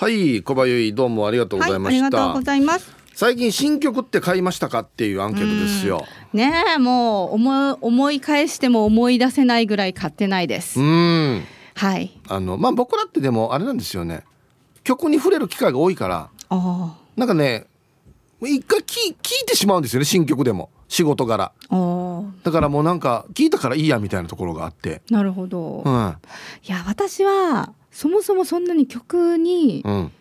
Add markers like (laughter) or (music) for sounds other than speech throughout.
はい小林どうもありがとうございました、はい、ありがとうございます。最近新曲って買いましたかっていうアンケートですよ。ねえもう思い思い返しても思い出せないぐらい買ってないです。うん。はい。あのまあ僕らってでもあれなんですよね。曲に触れる機会が多いから。あなんかね一回聞聞いてしまうんですよね新曲でも。仕事柄。だからもうなんか聞いたからいいやみたいなところがあって。なるほど、いうん。や私はそもそもそんなに曲にうん。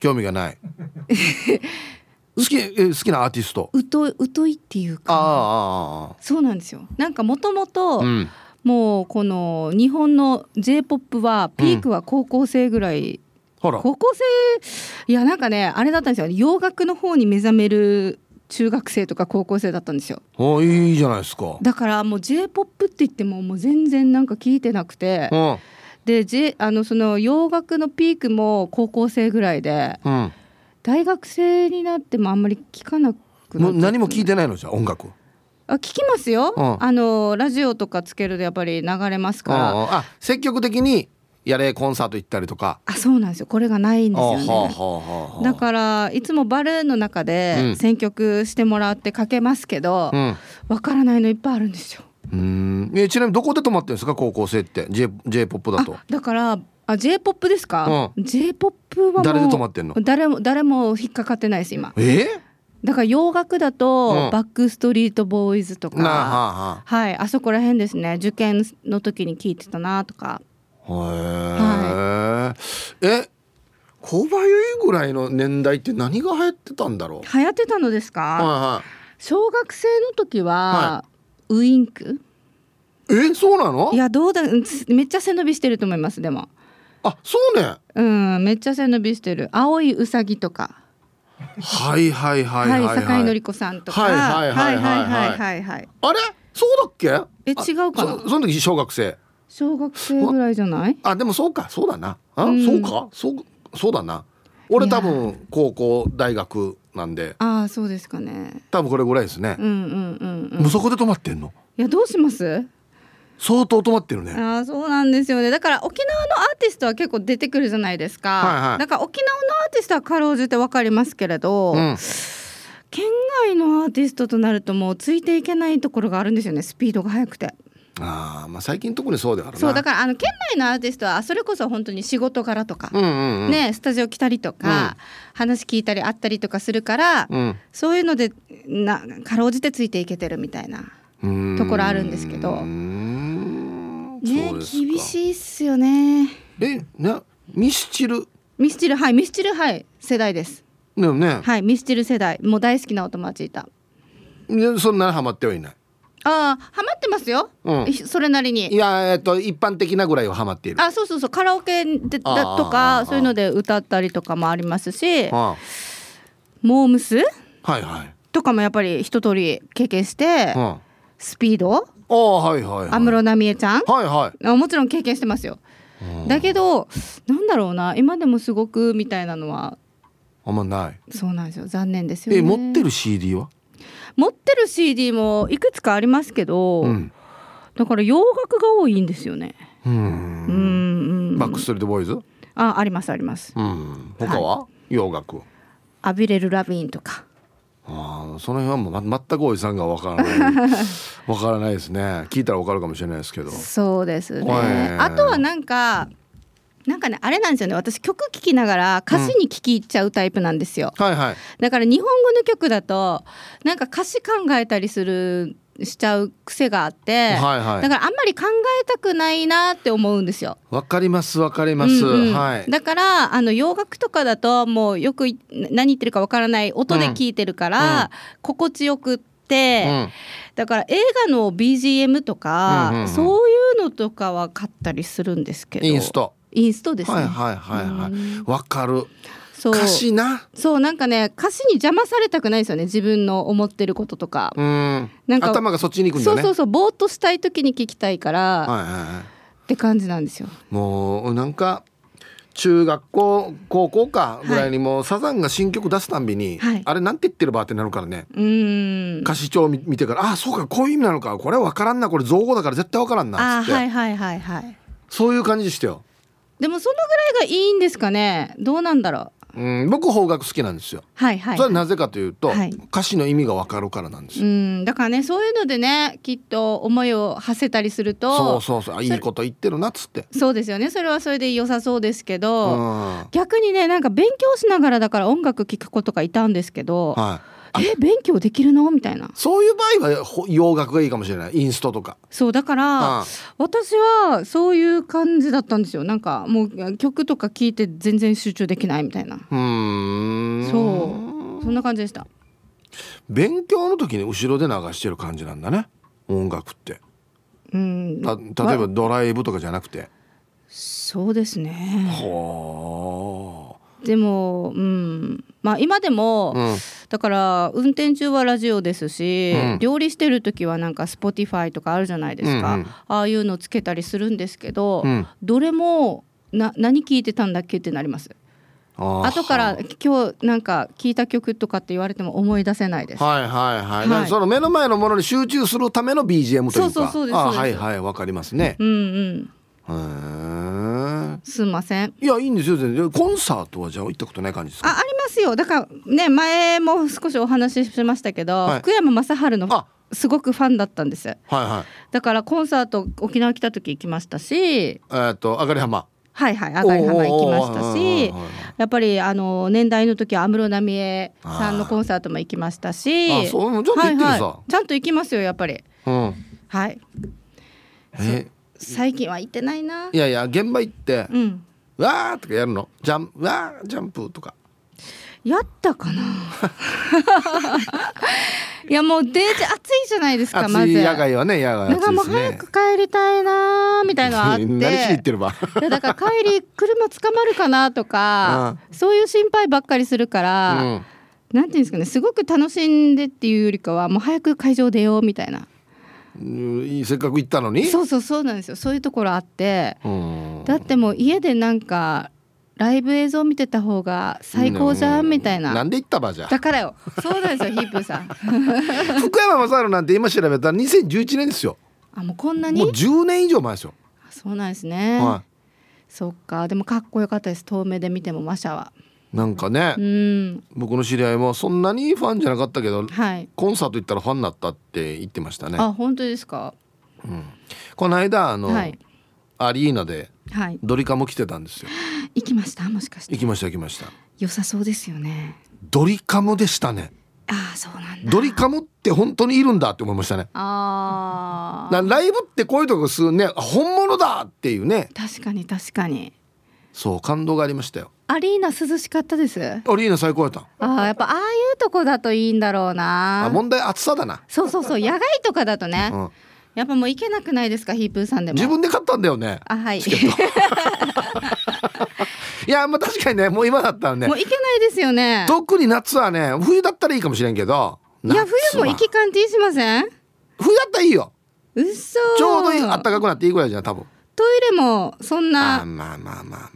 興味がない。(laughs) 好きえ好きなアーティスト？疎い疎いっていうか。ああああそうなんですよ。なんかもともとあうん。もうこの日本の j p o p はピークは高校生ぐらい、ほら。高校生？いやなんかねあれだったんですよ。洋楽の方に目覚める中学生とか高校生だったんですよ。おいいじゃないですか。だからもう j p o p って言ってももう全然なんか聞いてなくて。うんで、J、あのその洋楽のピークも高校生ぐらいでうん。大学生になってもあんまり聞かなくなって。もう何も聞いてないのじゃあ音楽あ聞きますよ、うん。あのラジオとかつけるとやっぱり流れますから、うんうん。あ積極的にやれコンサート行ったりとか。あそうなんですよ。これがないんですよね、だからいつもバルーンの中うでん。選曲してもらってかけますけどうん。わ、からないのいっぱいあるんですよ。うん。えちなみにどこで泊まってるんですか？高校生って。J J ポップだと。あだからあ j p o p ですか、う j p o p はもう誰で泊まってんの？誰も誰も引っかかってないです今。え？だから洋楽だと、うん。バックストリートボーイズとかはあ。ははい。あそこら辺ですね。受験の時に聞いてたなとか。あへええ小林ぐらいの年代って何が流行ってたんだろう？流行ってたのですか、は小学生の時は、はウインク？えそうなの？いやどうだめっちゃ背伸びしてると思いますでも。あそうね。うんめっちゃ背伸びしてる。青いうさぎとか。はいはいはいはいはい。酒井子さんとか。はいはいはいはいはい。あれ？そうだっけ？え違うかな？その時小学生。小学生ぐらいじゃない？あでもそうかそうだな。あ、うん、そうか？そうそうだな。俺多分高校大学なんで。ああそうですかね。多分これぐらいですね。う、んうんうんうん。もうそこで泊まってんの？いやどうします？相当泊まってるね。ああそうなんですよね。だから沖縄のアーティストは結構出てくるじゃないですか、はいはい。だから沖縄のアーティストはかろうじてわかりますけれど、うん。県外のアーティストとなるともうついていけないところがあるんですよねスピードが速くてあーまあ最近特にそうだからな。そうだからあの県内のアーティストはそれこそ本当に仕事柄とか、うんうんうん。ねスタジオ来たりとか、話聞いたり会ったりとかするから、うん。そういうのでなかろうじてついていけてるみたいなところあるんですけど。ね厳しいっすよね。えねミスチル？ミスチルはいミスチルはい世代です。でもね、はいミスチル世代。もう大好きなお友達いた。ねそんなにハマってはいないああハマってますよ、うん。それなりいにやえっと一般的なぐらいはハマっている。あそうそうそう。カラオケでだとかそういうので歌ったりとかもありますし。あモームス？はいはい。とかもやっぱり一通り経験して。スピード？あはいはいはい。安室奈美恵ちゃん？はいはい。あもちろん経験してますよ。うん。だけどなんだろうな。今でもすごくみたいなのは。あんまない。そうなんですよ。残念ですよね。え持ってる CD は？持ってる CD もいくつかありますけど、うん。だから洋楽が多いんですよね。ううん。バックストリートボーイズ？あありますあります。うん。他は？洋楽アビレル・ラビーンとか。ああその辺はもう、ま、全くおじさんがわからない。(laughs) わからないですね。聞いたらわかるかもしれないですけど。そうですね。はいあとはなんかなんかねあれなんですよね。私曲聴きながら歌詞に聞き入っちゃうタイプなんですよ、はいはい。だから日本語の曲だとなんか歌詞考えたりするしちゃう癖があって、はいはい。だからあんまり考えたくないなって思うんですよ。わかりますわかります、うんうん。はい。だからあの洋楽とかだともうよくい何言ってるかわからない音で聞いてるから、うん。心地よくって、うん。だから映画の BGM とか、うんうんうん。そういうのとかは買ったりするんですけど。インストインストですね。はいはいはいはい。うん。わかる。そう。歌詞な。そうなんかね歌詞に邪魔されたくないですよね。自分の思ってることとか。うん。なんか頭がそっちに行くんだね。そうそうそう。ぼーっとしたい時に聞きたいから、はいはいはい。って感じなんですよ。もうなんか中学校高校かぐらいにもうサザンが新曲出すたんびに、はい。あれなんて言ってるばってなるからね。うーん。歌詞帳見見てからあそうかこういう意味なのか。これは分からんな。これ造語だから絶対分からんなっつって、あはいはいはいはい。そういう感じでしたよでもそのぐらいがいいんですかねどうなんだろううん、僕邦楽好きなんですよ。はいはいそれはなぜかというと、はい歌詞の意味がわかるからなんですうよ。んだからねそういうのでねきっと思いを馳せたりするとそうそうそうあいいこと言ってるなっつって。そうですよねそれはそれで良さそうですけうど、逆にねなんか勉強しながらだから音楽聴く子とかいたんですけど、い。え勉強できるの？みたいなそういう場合はほ洋楽がいいかもしれない。インストとか。そうだから、うん私はそういう感じだったんですよなんかもう曲とか聴いて全然集中できないみたいなうーん。そうそんな感じでした勉強の時に後ろで流してる感じなんだね。音楽って。うんた例えばドライブとかじゃなくて。そうですねほでもうんまあ今でも、う。うん。だから運転中はラジオですし、うん料理してる時はなんか Spotify とかあるじゃないですか、うんうんああいうのつけたりするんですけど、うんどれもな何聞いてたんだっけってなります後から今日なんか聞いた曲とかって言われても思い出せないです、はいはいはい。はいその目の前のものに集中するための BGM というか。そうそうそうですあそうですはいはいわかりますね。うんうんすいません。いやいいんですよ全然。コンサートはじゃあ行ったことない感じですか？あありますよ。だからね前も少しお話ししましたけど、はい。福山雅治のあ。すごくファンだったんです。はいはい。だからコンサート沖縄来た時行きましたし。えーっとあがり浜。はいはい赤い浜行きましたしおーおーおーはいはい。やっぱりあの年代の時は安室奈美恵さんのコンサートも行きましたし。あそうちょっと行ってるさ。はいはい、ちゃんと行きますよやっぱり。うん。はい。え最近は行ってないな。いやいや現場行ってうん「わー」とかやるの？ジャンわージャンプとか。やったかな。(laughs) いやもうデージ暑いじゃないですかまず。暑い野外はね野外なんかもう暑いですね。早く帰りたいなーみたいのあって。(laughs) 何しに行ってるば。いやだから帰り車捕まるかなとか、(laughs) そういう心配ばっかりするから、うん。なんていうんですかねすごく楽しんでっていうよりかはもう早く会場出ようみたいな。うんせっかく行ったのに？そうそうそうなんですよ。そういうところあって。うん。だってもう家でなんかライブ映像見てた方が最高じゃんみたいな、なんで行ったばじゃ？だからよ。そうなんですよヒープーさん。(laughs) 福山雅治なんて今調べたら2011年ですよ。あもうこんなもうに10年以上前ですよ。そうなんですね、はそっか。でもかっこよかったです。遠目で見てもマシャは。いなんかね。うん。僕の知り合いもそんなにファンじゃなかったけどはい。コンサート行ったらファンになったって言ってましたね。あ本当ですか？この間あの、はい。アリーナではい。ドリカム来てたんですよ。(gasps) 行きました？もしかして。行きました行きました。良さそうですよね。ドリカムでしたね。ああそうなんだ。ドリカムって本当にいるんだって思いましたね。ああなライブってこういうとこするねあ本物だっていうね。確かに確かにそう感動がありましたよ。アリーナ涼しかったです。あアリーナ最高やったあやっぱああいうとこだといいんだろうな。あ問題暑さだな、そうそうそう野外とかだとね、うん、やっぱもう行けなくないですかヒープーさんでも。自分で買ったんだよね。あはい。(laughs) いやまあ確かにねもう今だったらね。もう行けないですよね。特に夏はね冬だったらいいかもしれんけど。いや冬も行き感じしません？冬だったらいいよ。うっそちょうどいい暖かくなっていいぐらいじゃん多分トイレもそんなまあまあまあまあ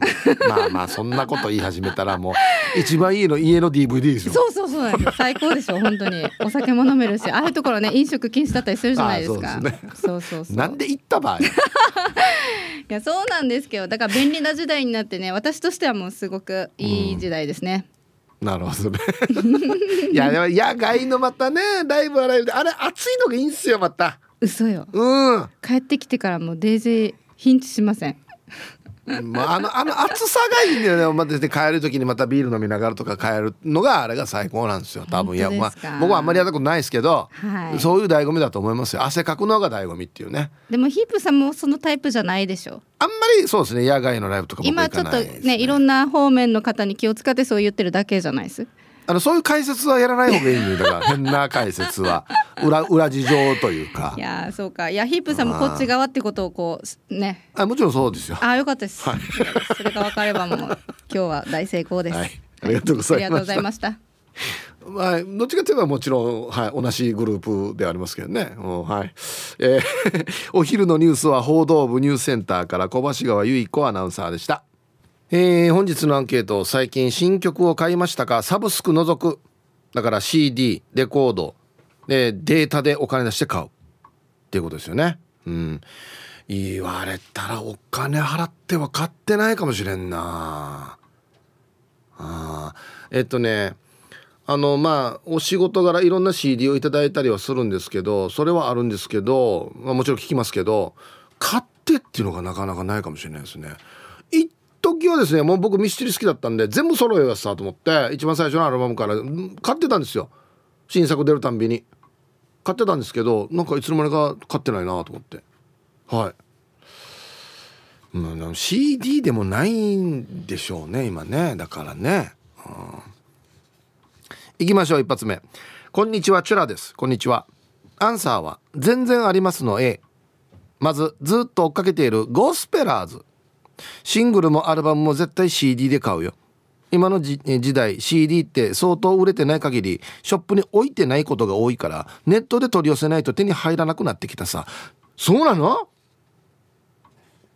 まあまあそんなこと言い始めたらもう一番いいの家の DVD ですよそうそうそうなんです最高でしょ本当にお酒も飲めるしああいうところね飲食禁止だったりするじゃないですかそうですねそうそうそうなんで行った場合いやそうなんですけどだから便利な時代になってね私としてはもうすごくいい時代ですね、なるほどねいやでも野外のまたねライブはライブであれ暑いのがいいんすよまた嘘ようん帰ってきてからもうデイジーヒンチしません。まあ、あのあの暑さがいいんだよね、まあ、で帰る時にまたビール飲みながらとか帰るのがあれが最高なんですよ。多分。いや、まあ、僕はあんまりやったことないですけど、はい。そういう醍醐味だと思いますよ。汗かくのが醍醐味っていうね。でもヒープさんもそのタイプじゃないでしょ。あんまりそうですね。野外のライブとか僕は行今ちょっとねいろんな方面の方に気を使ってそう言ってるだけじゃないです？あのそういう解説はやらない方がいいんだから (laughs) 変な解説は。裏裏事情というか。いやーそうか。いやヒープさんもこっち側ってことをこうね。あもちろんそうですよ。あーよかったです、それが分かればもう今日は大成功です、はい。ありがとうございました。ました。まあ、どっちかといえばもちろん、はい、同じグループでありますけどね。うんはい。えー (laughs) お昼のニュースは報道部ニュースセンターから小橋川由衣子アナウンサーでした。えー本日のアンケート最近新曲を買いましたか？サブスク除く。だから CD レコードでデータでお金出して買う。っていうことですよね。うん、言われたらお金払っては買ってないかもしれんな。あえっとねあのまあお仕事柄いろんな CD をいただいたりはするんですけどそれはあるんですけど、まあ、もちろん聞きますけど買ってっていうのがなかなかないかもしれないですね。時はですねもう僕ミスチル好きだったんで全部揃えようさと思って一番最初のアルバムから買ってたんですよ。新作出るたんびに。買ってたんですけどなんかいつの間にか買ってないなと思って。はい、まあ、CD でもないんでしょうね今ね。だからね、うん、いきましょう一発目。こんにちはチュラです。こんにちは。アンサーは全然ありますの A まずずっと追っかけているゴスペラーズ。シングルもアルバムも絶対 CD で買うよ。今の時代 CD って相当売れてない限りショップに置いてないことが多いからネットで取り寄せないと手に入らなくなってきたさ。そうなの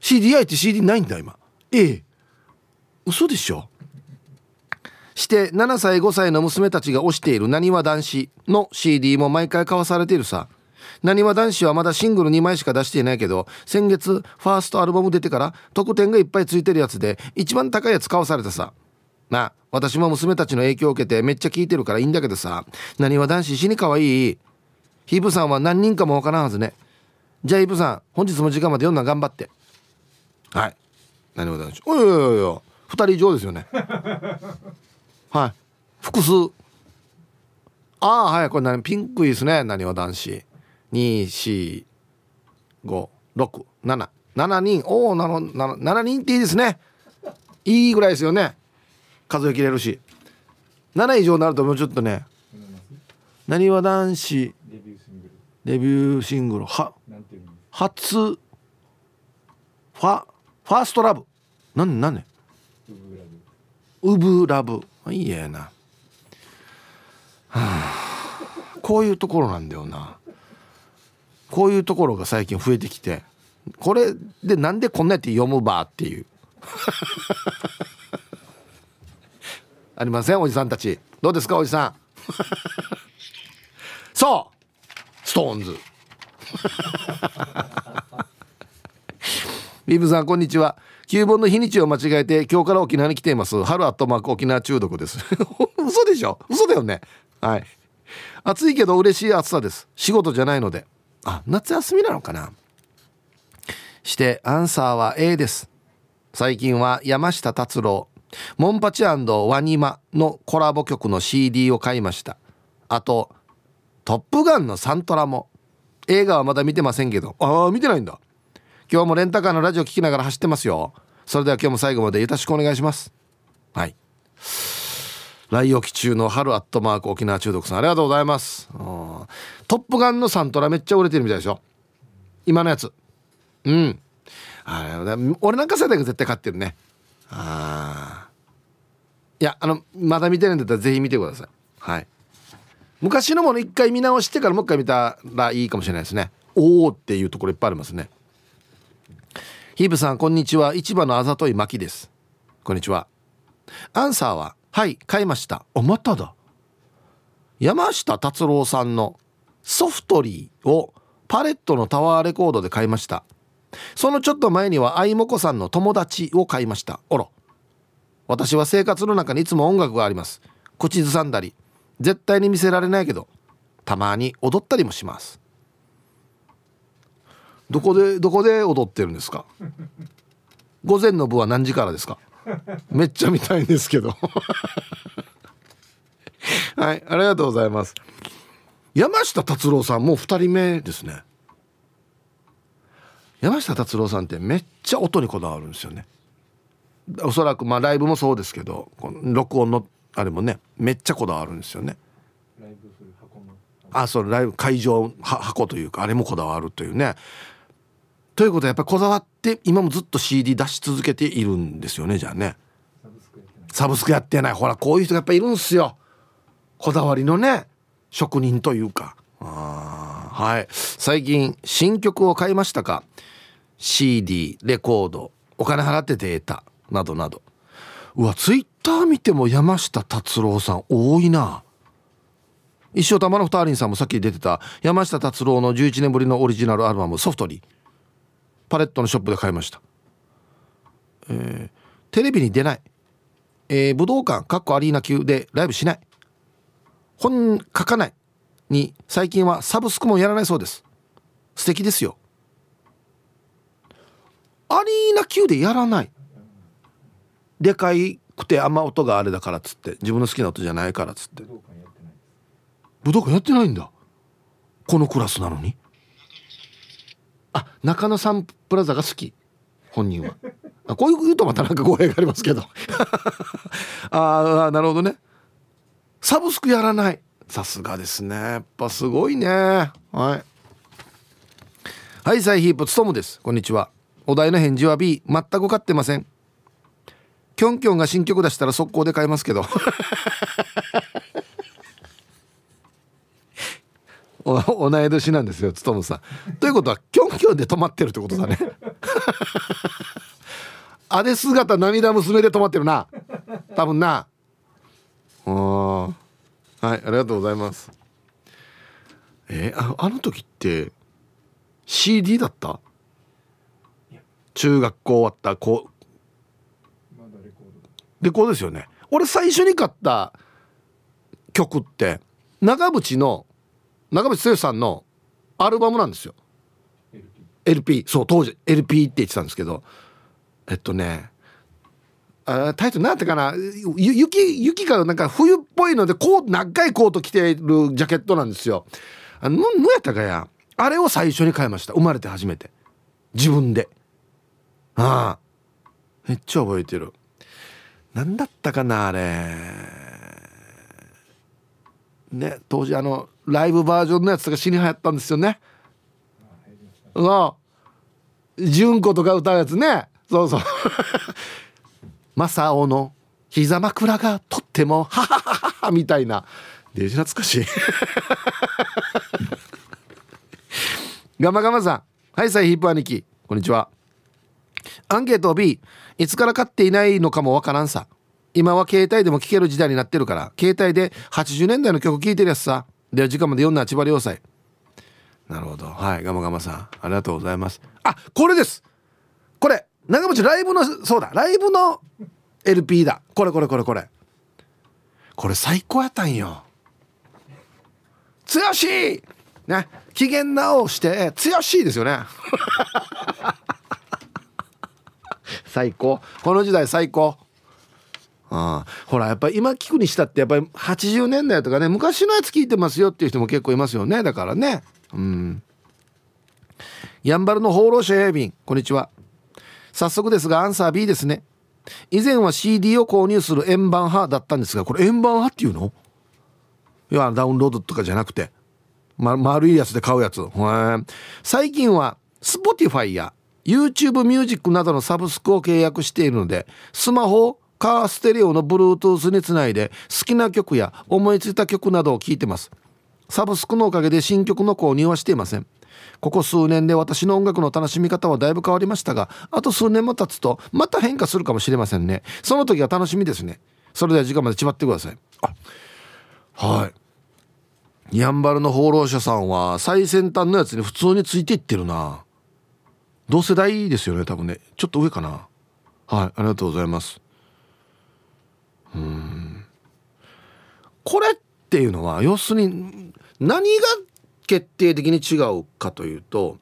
?CDI って CD ないんだ今。ええ。嘘でしょ？して7歳5歳の娘たちが推しているなにわ男子の CD も毎回買わされているさ。なにわ男子はまだシングル2枚しか出していないけど先月ファーストアルバム出てから特典がいっぱいついてるやつで一番高いやつ買わされたさ。なあ私も娘たちの影響を受けてめっちゃ聞いてるからいいんだけどさ。なにわ男子死にかわいい？ヒープさんは何人かもわからんはずね。じゃあイブさん本日も時間まで読んだ頑張って。はい。なにわ男子？おいおいおいおい。2人以上ですよね。(laughs) はい。複数。ああはい。これ何？ピンクいいですね。なにわ男子。24567人おおなるほど 7, 人っていいですね。いいぐらいですよね。数えきれるし。7以上になるともうちょっとね。なにわ男子。デビューシングル。は初。ファファーストラブ。なんなんねウブラブ。いいやな、はあ、こういうところなんだよな。こういうところが最近増えてきてこれでなんでこんなやって読むばっていう。(laughs) ありません？おじさんたち。どうですか？おじさん。(laughs) そう！ストーンズ。(laughs) ビブさんこんにちは。旧本の日にちを間違えて今日から沖縄に来ています。春アットマーク沖縄中毒です。嘘でしょ？嘘だよね。はい。暑いけど嬉しい暑さです。仕事じゃないので。あ夏休みなのかな？してアンサーは A です。最近は山下達郎。モンパチワニマのコラボ曲の CD を買いました。あと「トップガン」のサントラも。映画はまだ見てませんけど。ああ見てないんだ。今日もレンタカーのラジオ聞きながら走ってますよ。それでは今日も最後までよろしくお願いします。はい。来沖中の春アットマーク沖縄中毒さんありがとうございます。トップガンのサントラめっちゃ売れてるみたいでしょ？今のやつ。うん。あれ俺なんか世代が絶対買ってるね。ああいやあのまだ見てないんだったらぜひ見てください。はい。昔のもの一回見直してからもう一回見たらいいかもしれないですね。おおっていうところいっぱいありますね。ヒーブさんこんにちは。市場のあざといまきです。こんにちは。アンサーは？はい買いました。おまただ。山下達郎さんのソフトリーをパレットのタワーレコードで買いました。そのちょっと前には愛もこさんの友達を買いました。おろ。私は生活の中にいつも音楽があります。口ずさんだり。絶対に見せられないけどたまに踊ったりもします。どこでどこで踊ってるんですか？午前の部は何時からですか？(laughs) めっちゃ見たいんですけど。(laughs) はいありがとうございます。山下達郎さんもう2人目ですね。山下達郎さんってめっちゃ音にこだわるんですよね。おそらくまあライブもそうですけどこの録音のあれもねめっちゃこだわるんですよね。あそうライブ会場箱というかあれもこだわるというねということはやっぱりこだわって今もずっと CD 出し続けているんですよねじゃあね。サブスクやってない。ほらこういう人がやっぱいるんすよ。こだわりのね職人というか。あはい。最近新曲を買いましたか？CD レコードお金払ってデータなどなど。うわツイッター見ても山下達郎さん多いな。一生玉の二人さんもさっき出てた山下達郎の11年ぶりのオリジナルアルバム「ソフトリー」パレットのショップで買いました、えー、テレビに出ない、えー、武道館かっこアリーナ級でライブしない。本書かないに最近はサブスクもやらないそうです。素敵ですよ。アリーナ級でやらない。でかいくてあんま音があれだからっつって。自分の好きな音じゃないからっつって。武道館やってないんだ。このクラスなのに。あ中野サンプラザが好き。本人は。あこういう言うとまたなんか語弊がありますけど。(laughs) ああなるほどね。サブスクやらない。さすがですね。やっぱすごいね。はい。はいサイヒープつとむです。こんにちは。お題の返事は B 全く買ってません。キョンキョンが新曲出したら速攻で買いますけどお (laughs) 同い年なんですよつとむさん。ということはキョンキョンで止まってるってことだね。(laughs) あで姿涙娘で止まってるな。多分な。はいありがとうございます。えー、ああの時って CD だった？中学校終わったこう。レコードですよね。俺最初に買った曲って長渕の長渕剛さんのアルバムなんですよ。LP, そう当時 LP って言ってたんですけど。えっとねあタイトル何てかな。雪雪がなんか冬っぽいのでこう長いコート着てるジャケットなんですよ。あの何やったかや。あれを最初に買いました。生まれて初めて。自分で。ああ。めっちゃ覚えてる。何だったかなあれ。ね当時あのライブバージョンのやつとか死に流行ったんですよね。そう。純子とか歌うやつね。そうそう。(laughs) 正雄の膝枕がとってもハハハハみたいな。デジ懐かしい。(laughs) ガマガマさん。はいさいヒップ兄貴。こんにちは。アンケート B いつから買っていないのかもわからんさ。今は携帯でも聴ける時代になってるから。携帯で80年代の曲聴いてるやつさ。では時間まで読んだ千葉良斎なるほど。はい。ガマガマさん。ありがとうございます。あこれです。これ長渕ライブのそうだ。ライブの LP だ。これこれこれこれ。これ最高やったんよ。強しね。機嫌直して強しですよね。(laughs) 最高。この時代最高。ああほらやっぱ今聞くにしたってやっぱり80年代とかね昔のやつ聞いてますよっていう人も結構いますよねだからね。うん。やんばるの放浪者やびんこんにちは。早速ですがアンサー B ですね。以前は CD を購入する円盤派だったんですがこれ円盤派っていうの？いやダウンロードとかじゃなくて、ま、丸いやつで買うやつ。最近は Spotify や YouTube ミュージックなどのサブスクを契約しているのでスマホをカーステレオの Bluetooth につないで好きな曲や思いついた曲などを聴いてます。サブスクのおかげで新曲の購入はしていません。ここ数年で私の音楽の楽しみ方はだいぶ変わりましたがあと数年も経つとまた変化するかもしれませんね。その時は楽しみですね。それでは時間までちまってください。あはい。やんばるの放浪者さんは最先端のやつに普通についていってるな。同世代ですよね多分ね。ちょっと上かな。はいありがとうございます。うん。これっていうのは要するに何が決定的に違うかというと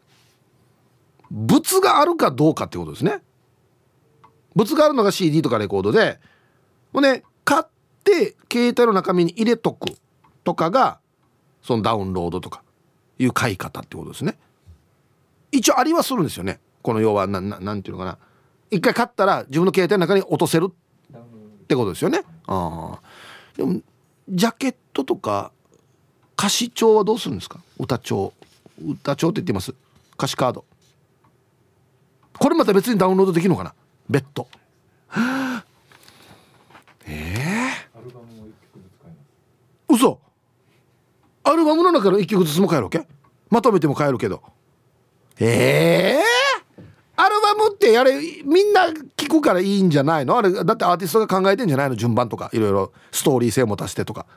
物があるかどうかってことですね。物があるのが CD とかレコードでもうね買って携帯の中身に入れとくとかがそのダウンロードとかいう買い方ってことですね。一応ありはするんですよね。この要はなななんていうのかな。一回買ったら自分の携帯の中に落とせるってことですよね。あでもジャケットとか歌詞帳はどうするんですか？歌帳。歌帳って言ってます。歌詞カード。これまた別にダウンロードできるのかな？別途ええ。ー、嘘。アルバムの中の1曲ずつも買えるわけ？まとめても買えるけど。ええ。ー、ってあれみんな聞くからいいんじゃないの？あれだってアーティストが考えてんじゃないの？順番とか。いろいろ。ストーリー性も足してとか。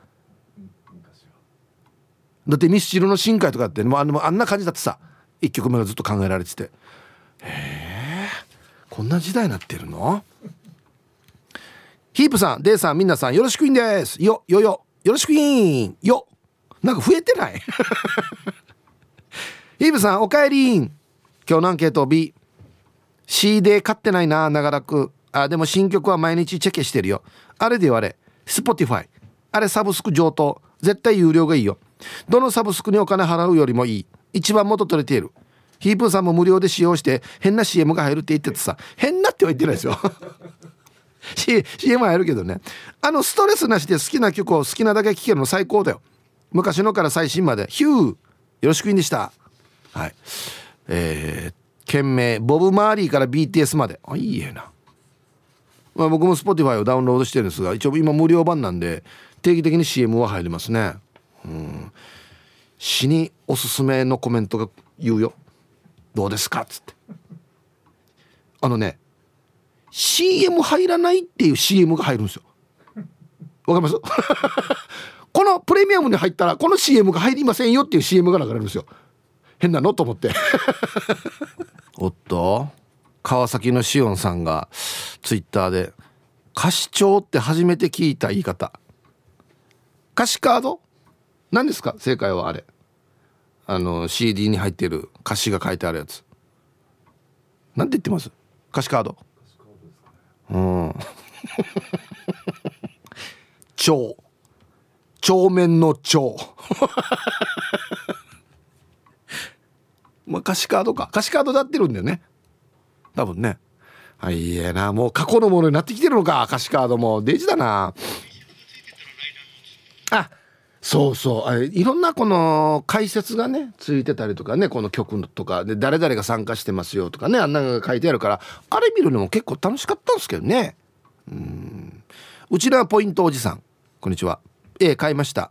だってミスチルの新海とかってもうあんな感じだってさ。1曲目がずっと考えられてて。へえこんな時代になってるの？ヒープさんデイさんみんなさんよろしくいんです。よよよ。よろしくいん。よ。なんか増えてない？(laughs) ヒープさんおかえり今日のアンケート B CD 買ってないな長らく。あでも新曲は毎日チェケしてるよ。あれで言われ Spotify あれサブスク上等。絶対有料がいいよ。どのサブスクにお金払うよりもいい。一番元取れている。ヒープーさんも無料で使用して変な CM が入るって言っててさ。変なっては言ってないですよ。(laughs) CM 入るけどね。あのストレスなしで好きな曲を好きなだけ聴けるの最高だよ。昔のから最新まで。ヒュー。よろしくいいんでした。はい。えー、件名ボブ・マーリーから BTS まで。あいいえな。まあ、僕も Spotify をダウンロードしてるんですが一応今無料版なんで定期的に CM は入りますね。うん。死におすすめのコメントが言うよ。どうですか？っつって。あのね CM 入らないっていう CM が入るんですよ。わかります？(laughs) このプレミアムに入ったらこの CM が入りませんよっていう CM が流れるんですよ。変なの？と思って。おっと川崎のしおんさんがツイッターで「歌詞帳って初めて聞いた言い方歌詞カード？何ですか？正解はあれあの CD に入ってる歌詞が書いてあるやつ。なんて言ってます？歌詞カード。うん。(laughs) 超帳面の超まあ歌詞カードか。歌詞カードで合ってるんだよね。多分ね。はいいえな。もう過去のものになってきてるのか。歌詞カードも。デジだな。あそうそう。あいろんなこの解説がねついてたりとかねこの曲とか。で誰々が参加してますよとかねあんなのが書いてあるから。あれ見るのも結構楽しかったんですけどね。うん。うちらポイントおじさん。こんにちは。ええ買いました。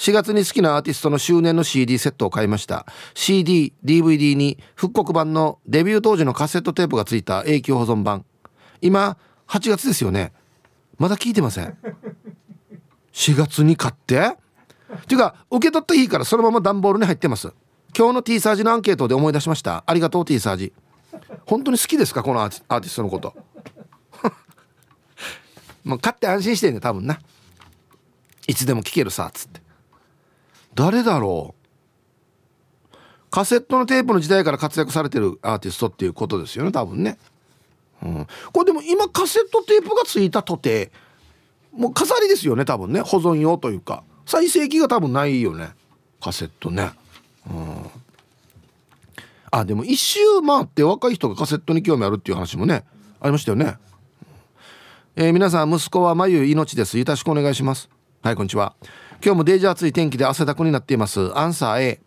4月に好きなアーティストの周年の CD セットを買いました CD、DVD に復刻版のデビュー当時のカセットテープがついた永久保存版。今8月ですよね。まだ聞いてません。4月に買って？っていうか受け取った日からそのまま段ボールに入ってます。今日の T サージのアンケートで思い出しました。ありがとう T サージ。本当に好きですか？このアーティストのこと。(laughs) もう買って安心してんね多分な。いつでも聴けるさっつって。誰だろう？カセットのテープの時代から活躍されてるアーティストっていうことですよね多分ね、うん、これでも今カセットテープがついたとてもう飾りですよね多分ね。保存用というか。再生機が多分ないよね。カセットね。うん。あでも一周回って若い人がカセットに興味あるっていう話もねありましたよね。えー、皆さん息子は眉命です。よろしくお願いします。はいこんにちは。今日もデージ暑い天気で汗だくになっています。アンサー A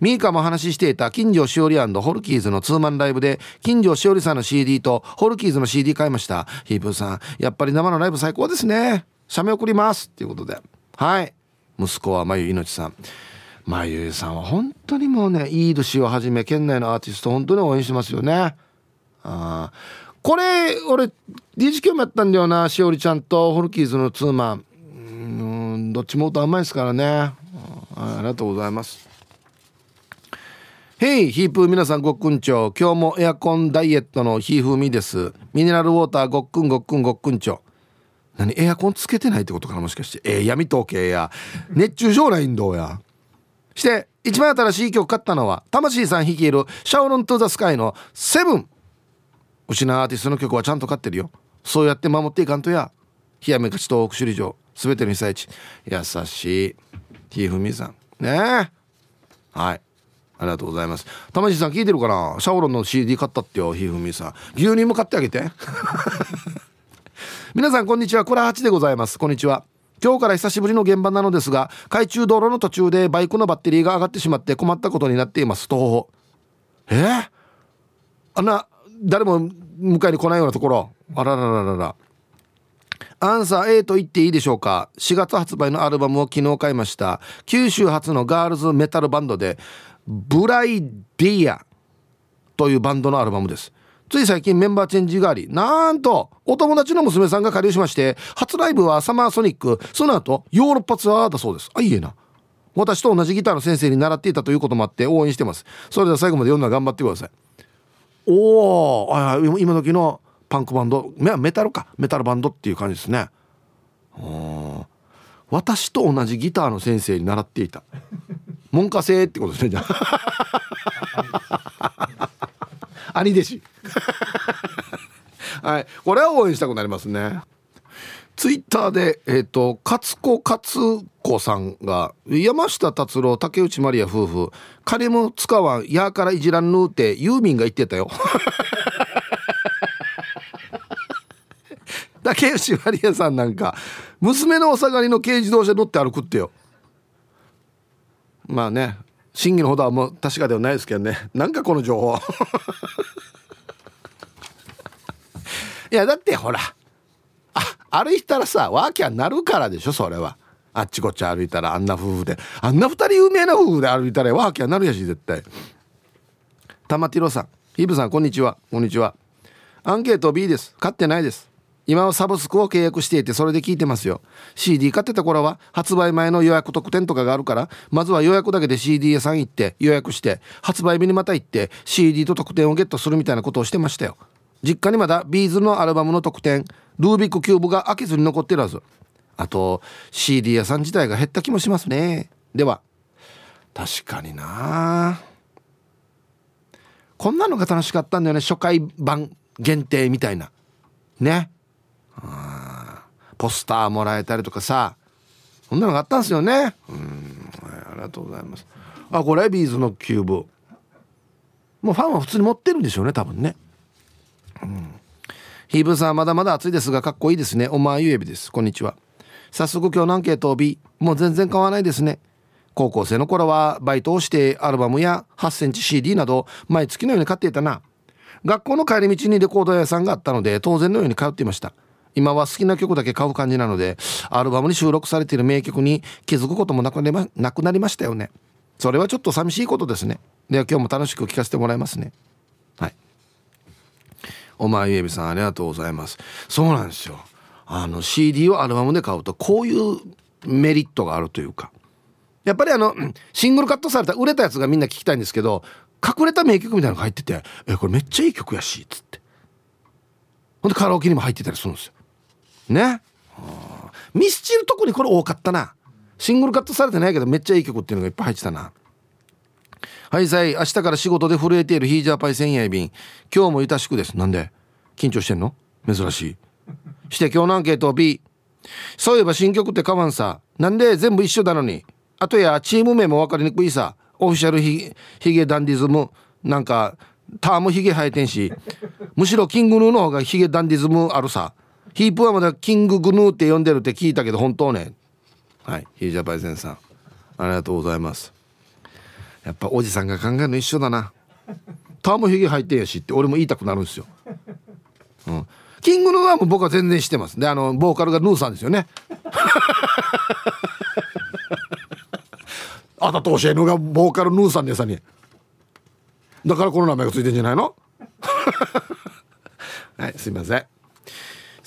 ミーカも話していた金城しおりホルキーズのツーマンライブで金城しおりさんの CD とホルキーズの CD 買いました。ヒープーさんやっぱり生のライブ最高ですね。写メ送りますっていうことで。はい。息子は眉命さん。まゆさんは本当にもうねいい年をはじめ県内のアーティスト本当に応援してますよね。ああこれ俺 DJ 興味あったんだよなしおりちゃんとホルキーズのツーマン。うんどっちも音甘いですからね。ありがとうございます。ヘイヒープー皆さんごっくんちょ。今日もエアコンダイエットのひーふみです。ミネラルウォーターごっくんごっくんごっくんちょ。何エアコンつけてないってことかなもしかして。えー、闇統計や。熱中症ないんどうや。して一番新しい曲買ったのは魂さん率いるシャオロン・トゥ・ザ・スカイの「セブン」失うアーティストの曲はちゃんと買ってるよ。そうやって守っていかんとや。冷やめ勝ち東北首里城。全ての被災地優しいひふみさん。ねはい。ありがとうございます。魂さん聞いてるかな？シャオロンの CD 買ったってよひふみさん。牛乳も買ってあげて。(laughs) 皆さんこんにちは。これ8でございます。こんにちは。今日から久しぶりの現場なのですが海中道路の途中でバイクのバッテリーが上がってしまって困ったことになっています。とえ？ー、あんな誰も迎えに来ないようなところ。あららららら。アンサー A と言っていいでしょうか？4月発売のアルバムを昨日買いました。九州初のガールズメタルバンドでブライディアというバンドのアルバムです。つい最近メンバーチェンジがありなんとお友達の娘さんが加入しまして初ライブはサマーソニックその後ヨーロッパツアーだそうです。あいいえな。私と同じギターの先生に習っていたということもあって応援してます。それでは最後まで読んだら頑張ってください。おお今時のパンクバンドメタルか。メタルバンドっていう感じですね。私と同じギターの先生に習っていた。(laughs) 門下生ってことですねじゃあ。(laughs) 兄弟子。(laughs) はい。これは応援したくなりますね。ツイッターでえっ、ー、と勝子勝子さんが山下達郎竹内まりや夫婦金も使わんやからいじらんぬってユーミンが言ってたよ竹内まりやさんなんか娘のお下がりの軽自動車乗って歩くってよ。まあね真偽のほどはもう確かではないですけどね。なんかこの情報。(laughs) いやだってほらあ歩いたらさワーキャーなるからでしょそれは。あっちこっち歩いたらあんな夫婦で。あんな二人有名な夫婦で歩いたらワーキャーなるやし絶対。玉ティロさんヒブさんこんにちは。こんにちは。アンケート B です。買ってないです。今はサブスクを契約していてそれで聞いてますよ。CD 買ってた頃は発売前の予約特典とかがあるからまずは予約だけで CD 屋さん行って予約して発売日にまた行って CD と特典をゲットするみたいなことをしてましたよ。実家にまだ B'z のアルバムの特典ルービックキューブが開けずに残ってるはず。あと CD 屋さん自体が減った気もしますね。では確かにな。こんなのが楽しかったんだよね初回版限定みたいな。ね。ポスターもらえたりとかさ。こんなのがあったんですよね。うん、ありがとうございます。あこれ B'z のキューブ。もうファンは普通に持ってるんでしょうね多分ね。うん。ヒーブさんまだまだ暑いですがかっこいいですね。おまゆえびです。こんにちは。早速今日のアンケートを B もう全然買わないですね。高校生の頃はバイトをしてアルバムや8センチ CD など毎月のように買っていたな。学校の帰り道にレコード屋さんがあったので当然のように通っていました。今は好きな曲だけ買う感じなのでアルバムに収録されている名曲に気づくこともなくなりまなくなりましたよね。それはちょっと寂しいことですね。では今日も楽しく聴かせてもらいますね。はい。お前ゆえびさんありがとうございます。そうなんですよ。あの CD をアルバムで買うとこういうメリットがあるというか。やっぱりあのシングルカットされた売れたやつがみんな聞きたいんですけど隠れた名曲みたいなのが入ってて「えこれめっちゃいい曲やし」っつって。ほんでカラオケにも入ってたりするんですよ。ね。ミスチル特にこれ多かったな。シングルカットされてないけどめっちゃいい曲っていうのがいっぱい入ってたな。はいさい。明日から仕事で震えているヒージャーパイ千夜便今日もゆたしくです。なんで？緊張してんの？珍しい。して今日のアンケート B そういえば新曲ってかわんさ。なんで？全部一緒なのに。あとやチーム名も分かりにくいさ。オフィシャルヒヒゲダンディズム。なんかタームヒゲ生えてんし。むしろキングヌーの方がヒゲダンディズムあるさ。ヒープはまだキンググヌーって呼んでるって聞いたけど本当ね。はい。ヒージャパイセンさん。ありがとうございます。やっぱおじさんが考えるの一緒だな。タームヒゲ入ってんやしって俺も言いたくなるんですよ、うん、キングヌーはもう僕は全然知ってます。であのボーカルがヌーさんですよね。(laughs) あたと教えのがボーカルヌーさんでさに。だからこの名前がついてんじゃないの？(laughs) はいすいません。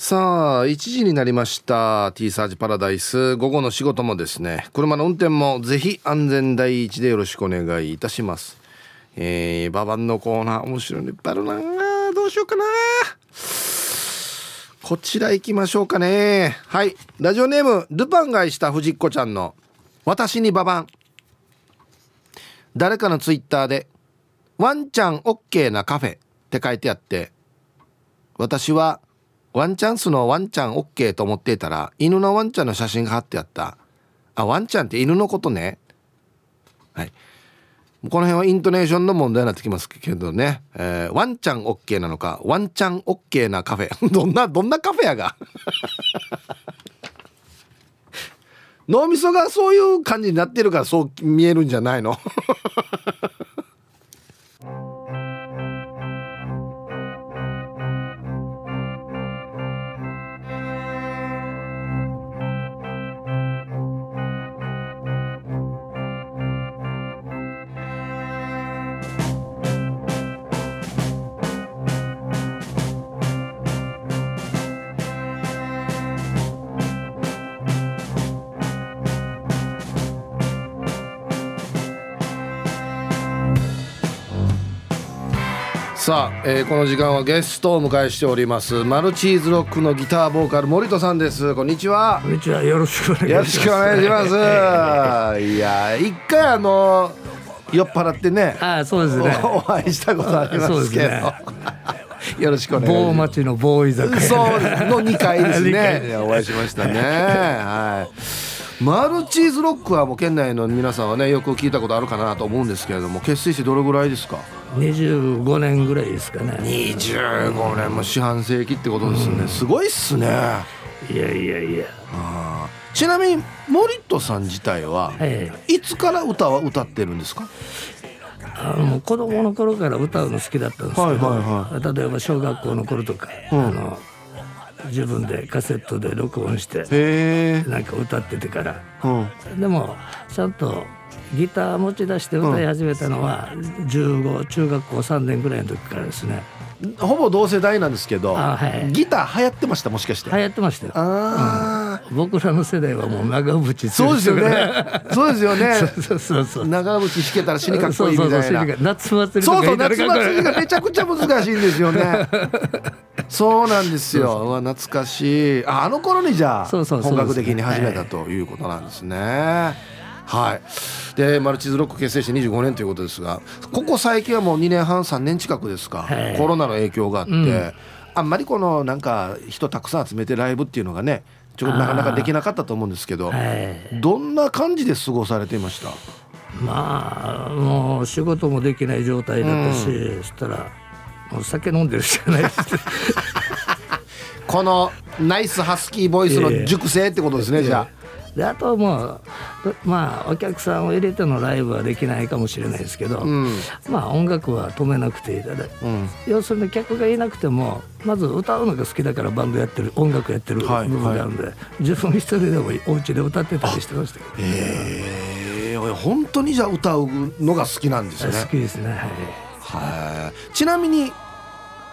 さあ1時になりました。T サージパラダイス。午後の仕事もですね。車の運転もぜひ安全第一でよろしくお願いいたします。えー、ババンのコーナー面白いのいっぱいあるな。どうしようかな。こちら行きましょうかね。はい。ラジオネームルパンがいした藤子ちゃんの「私にババン」誰かのツイッターで「ワンちゃん OK なカフェ」って書いてあって私はワンチャンスのワンちゃん OK と思っていたら犬のワンちゃんの写真が貼ってあった。あワンちゃんって犬のことね。はい。この辺はイントネーションの問題になってきますけどね、えー、ワンちゃん OK なのかワンちゃん OK なカフェ。(laughs) どんなどんなカフェやが？(laughs) 脳みそがそういう感じになってるからそう見えるんじゃないの？(laughs) さあ、えー、この時間はゲストをお迎えしておりますマルチーズロックのギターボーカル森戸さんです。こんにちは。こんにちは。よろしくお願いします。いや一回あの酔っ払ってねあそうですねお会いしたことありますけど、ね、よろしくお願いします某町の某居酒屋そうの2回ですねお会いしましたねはいマルチーズロックはもう県内の皆さんはねよく聞いたことあるかなと思うんですけれども結成してどれぐらいですか？25年ぐらいですかね。25年も四半世紀ってことですね、うん、すごいっすね。いやいやいや。ちなみに森戸さん自体は、はい、いつから歌は歌ってるんですか？あの子供の頃から歌うの好きだったんですけど、はいはいはい、例えば小学校の頃とか、うん、あの自分でカセットで録音してなんか歌っててから、うん、でもちゃんとギター持ち出して歌い始めたのは15中学校3年ぐらいの時からですね。ほぼ同世代なんですけど、はい、ギター流行ってましたもしかして。流行ってましたよ。あ、うん、僕らの世代はもう長渕そうですよね。そうですよね。(laughs) そうそうそう長渕弾けたら死にかっこいいみたいな。夏祭りそうそう夏祭りがめちゃくちゃ難しいんですよね。(laughs) そうなんですよ。懐かしい。ああの頃にじゃあ本格的に始めたということなんですね。はい。でマルチズロック結成して25年ということですがここ最近はもう2年半3年近くですか。コロナの影響があって、うん、あんまりこのなんか人たくさん集めてライブっていうのがねちょっとなかなかできなかったと思うんですけどどんな感じで過ごされていました？まあもう仕事もできない状態だったし、うん、そしたらもう酒飲んでるじゃないですか (laughs) このナイスハスキーボイスの熟成ってことですね、えー、じゃあ。であともうまあお客さんを入れてのライブはできないかもしれないですけど、うん、まあ音楽は止めなくていいだ、うん、要するに客がいなくてもまず歌うのが好きだからバンドやってる音楽やってる部分があるんで、はい。はい、自分一人でもお家で歌ってたりしてました。けど、ええー、本当にじゃあ歌うのが好きなんですね。好きですねはい、はい、ちなみに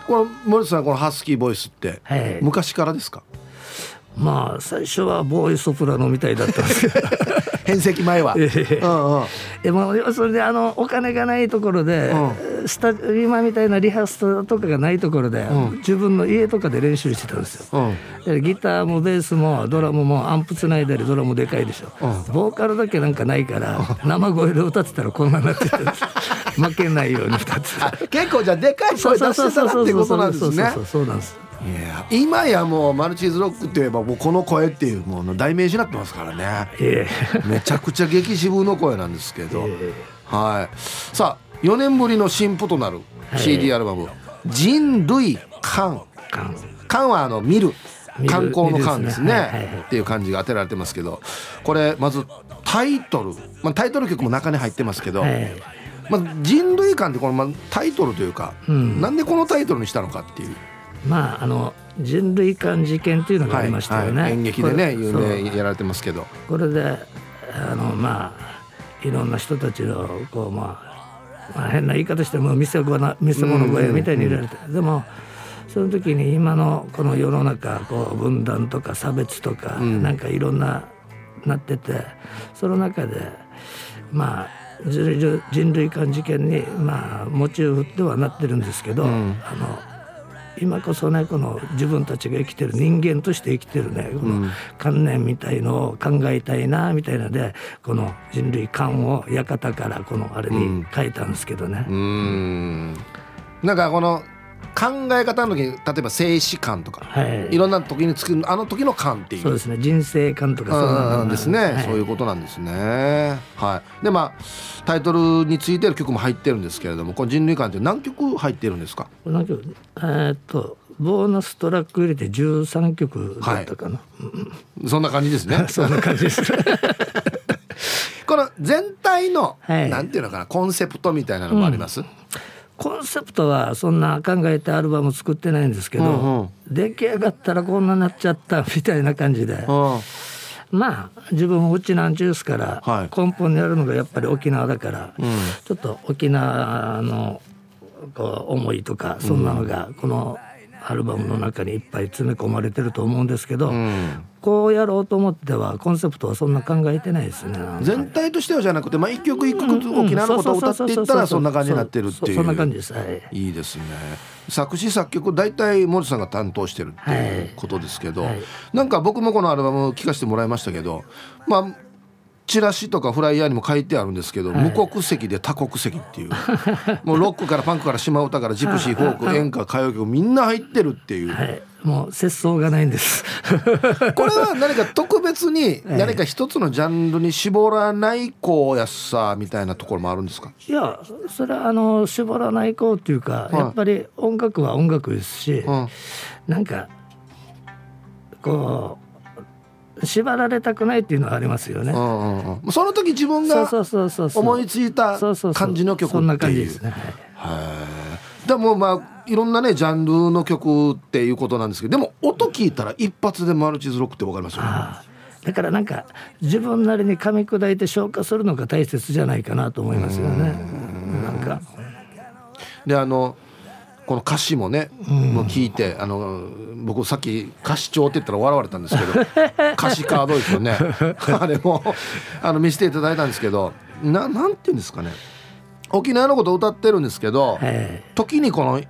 この森さんこのハスキーボイスって、昔からですか？まあ最初はボーイソプラノみたいだったんですけど (laughs) 変籍前は。えうんうん、でもそれであのお金がないところで、うん、スタ今みたいなリハーサルとかがないところで、うん、自分の家とかで練習してたんですよ。うん、ギターもベースもドラムもアンプつないだりドラムでかいでしょ。ボーカルだけなんかないから生声で歌ってたらこんなになってたんです (laughs) 負けないように歌ってた。結構じゃでかい声出してたってことなんですね。そうなんです。いや今やもうマルチーズロックって言えばもうこの声っていうもの代名詞になってますからね、えー、めちゃくちゃ激渋の声なんですけど、えー、はい。さあ4年ぶりの新譜となる CD アルバム「人類観」観。はあの見る。観光の観ですね、ね。はいはい、っていう感じが当てられてますけど。これまずタイトル、まあ、タイトル曲も中に入ってますけど、はい。まあ、人類観ってこの、まあ、タイトルというか、うん、なんでこのタイトルにしたのかっていう。まああの人類間事件っていうのがありましたよね、はいはい、演劇でね有名やられてますけど。これであのまあいろんな人たちのこうまあ、まあ、変な言い方しても見せ物見せ物小屋みたいに入れられて、でもその時に今のこの世の中こう分断とか差別とか、うん、なんかいろんななっててその中でまあ人類間事件にまあモチーフではなってるんですけど、うん、あの今こそねこの自分たちが生きてる人間として生きてるねこの観念みたいのを考えたいなみたいなでこの人類観を館からこのあれに書いたんですけどね。うん、なんかこの考え方の時に例えば静止感とか、はい、いろんな時に作るあの時の感っていう。そうですね。人生観とかそうなんですね、はい、そういうことなんですね。はい。でまあタイトルについてる曲も入ってるんですけれどもこの人類観って何曲入ってるんですか？何曲？えー、っとボーナストラック入れて13曲だったかな、はい、そんな感じですね。(laughs) そんな感じです。(laughs) この全体の、はい、なんていうのかなコンセプトみたいなのもあります、うんコンセプトはそんな考えてアルバム作ってないんですけど、うんうん、出来上がったらこんななっちゃったみたいな感じで、うん、まあ自分うちなんちゅうすから、はい、根本にあるのがやっぱり沖縄だから、うん、ちょっと沖縄のこう思いとかそんなのがこのアルバムの中にいっぱい詰め込まれてると思うんですけど、うんこうやろうと思ってはコンセプトはそんな考えてないですね。全体としてはじゃなくて、まあ、一曲一曲沖縄のことを歌っていったらそんな感じになってるっていう。そんな感じです。はい。いいですね。作詞作曲大体森さんが担当してるっていうことですけど、はい。なんか僕もこのアルバム聴かせてもらいましたけどまあチラシとかフライヤーにも書いてあるんですけど、はい。無国籍で多国籍っていう。もうロックからパンクから島唄からジプシーフォーク演歌歌謡曲みんな入ってるっていう、はいもう節操がないんです。(laughs) これは何か特別に (laughs) 何か一つのジャンルに絞らないこうやっさみたいなところもあるんですか？いやそれはあの絞らないこうっていうか、いやっぱり音楽は音楽ですし、うん。なんかこう縛られたくないっていうのはありますよね。うんうんうん。その時自分が思いついた感じの曲っていう。そんな感じですね。はいへえでもまあいろんなねジャンルの曲っていうことなんですけどでも音聞いたら一発でマルチズロックってわかりますよね？だからなんか自分なりに噛み砕いて消化するのが大切じゃないかなと思いますよね。なん。かであのこの歌詞もね、もう聞いてあの僕さっき歌詞帳って言ったら笑われたんですけど (laughs) 歌詞カードですよね。(laughs) あれもあの見せていただいたんですけどななんて言うんですかね沖縄のことを歌ってるんですけど、はい時にこの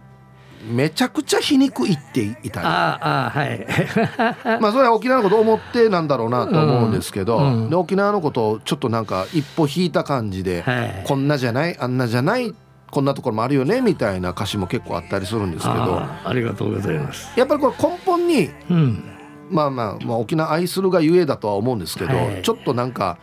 めちゃくちゃ皮肉言っていたり。ああはい。(laughs) まあそれは沖縄のことを思ってなんだろうなと思うんですけど、うん。うん。で沖縄のことをちょっとなんか一歩引いた感じで、はい。こんなじゃないあんなじゃないこんなところもあるよねみたいな歌詞も結構あったりするんですけどありがとうございます。やっぱりこれ根本にうん。まあまあ、まあ、沖縄愛するがゆえだとは思うんですけど、はい。ちょっとなんか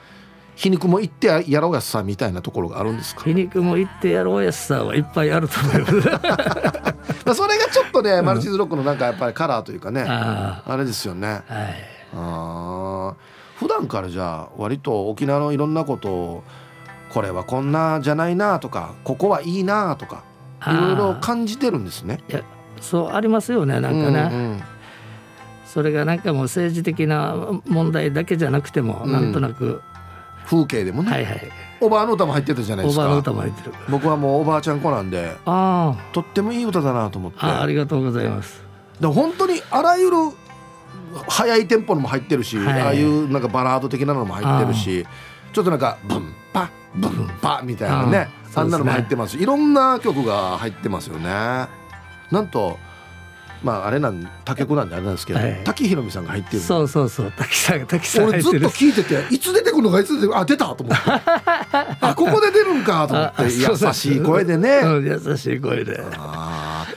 皮肉も言ってやろうやさみたいなところがあるんですか、皮肉も言ってやろうやすさはいっぱいあると思います。(laughs) まあ、それがちょっとねマルチズロックのなんかやっぱりカラーというかね、ああれですよね。あはい。あー。普段からじゃあ割と沖縄のいろんなことをこれはこんなじゃないなとかここはいいなとかいろいろ感じてるんですね？いやそうありますよねなんかね、うんうんそれがなんかもう政治的な問題だけじゃなくても、うんなんとなく風景でもね、はいはい。おばあの歌も入ってたじゃないですおばあのか歌も入ってる。僕はもうおばあちゃん子なんであとってもいい歌だなと思って。ありがとうございます。でも本当にあらゆる速いテンポのも入ってるし、はい。ああいうなんかバラード的なのも入ってるしちょっとなんかブンパブンパみたいなね。あーあんなのも入ってます。しいろんな曲が入ってますよね。なんとまああれなん他曲なんであれなんですけど、はい。滝ひろみさんが入ってるそうそうそう。滝さん滝さん俺ずっと聞いてていつ出てくるのかいつ出てあ出たと思って。(laughs) あここで出るんかと思って。優しい声でね、うん、優しい声で。あ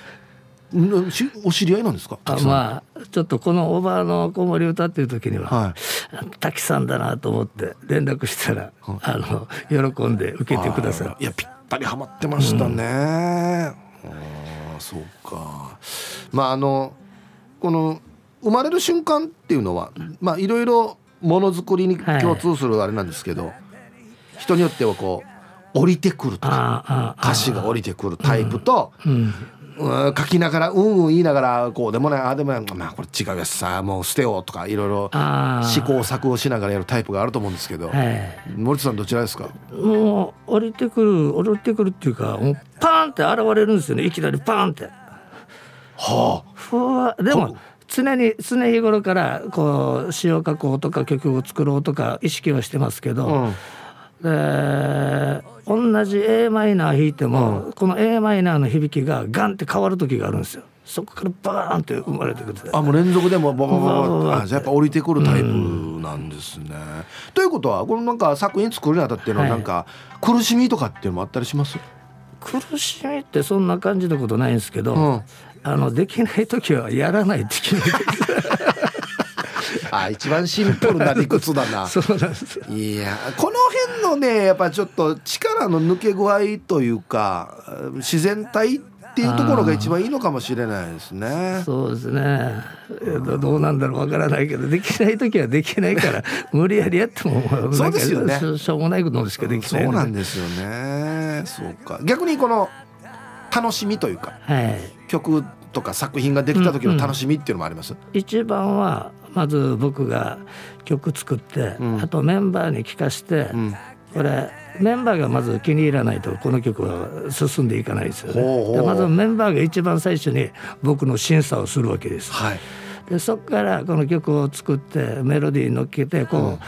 お知り合いなんですかまあちょっとこのおばあの子守歌っていう時には、はい。滝さんだなと思って連絡したら、あの喜んで受けてくださるいやぴったりはまってましたね、ああそうかまああのこの生まれる瞬間っていうのはまあいろいろものづくりに共通するあれなんですけど、人によってはこう降りてくるとか歌詞が降りてくるタイプと、うん。うん。書きながらうんうん言いながらこうでもないああでもないまあこれ違うやつさもう捨てようとかいろいろ試行錯誤しながらやるタイプがあると思うんですけど、はい。森田さんどちらですか？もう降りてくる降りてくるっていうかもうパーンって現れるんですよねいきなりパーンってはふわでも常に常日頃からこう詩を書こうとか曲を作ろうとか意識はしてますけど、あ、うん。で同じ a マイナー弾いても、この a マイナーの響きがガンって変わる時があるんですよ。そこからバーンって生まれてくるあもう連続でもバババババあじゃあやっぱ降りてくるタイプなんですね。ということはこのなんか作品作るにあたってのはい。なんか苦しみとかっていうのもあったりします、苦しみってそんな感じたことないんですけど、うんあのできない時はやらないといけない時あ一番シンプルな理屈だな。(laughs) そうなんですよいやこの辺のねやっぱちょっと力の抜け具合というか自然体っていうところが一番いいのかもしれないですね。そうですねえーどどうなんだろうわからないけどできない時はできないから (laughs) 無理やりやってもそうですよねしょうもないことしかできないそうのなんですよね。そうか逆にこの楽しみというかはい。曲とか作品ができた時の楽しみっていうのもあります？一番はまず僕が曲作って、うん。あとメンバーに聞かして、うん。これメンバーがまず気に入らないとこの曲は進んでいかないですよね。ほうほう。でまずメンバーが一番最初に僕の審査をするわけです。はい。でそこからこの曲を作ってメロディー乗っけてこう、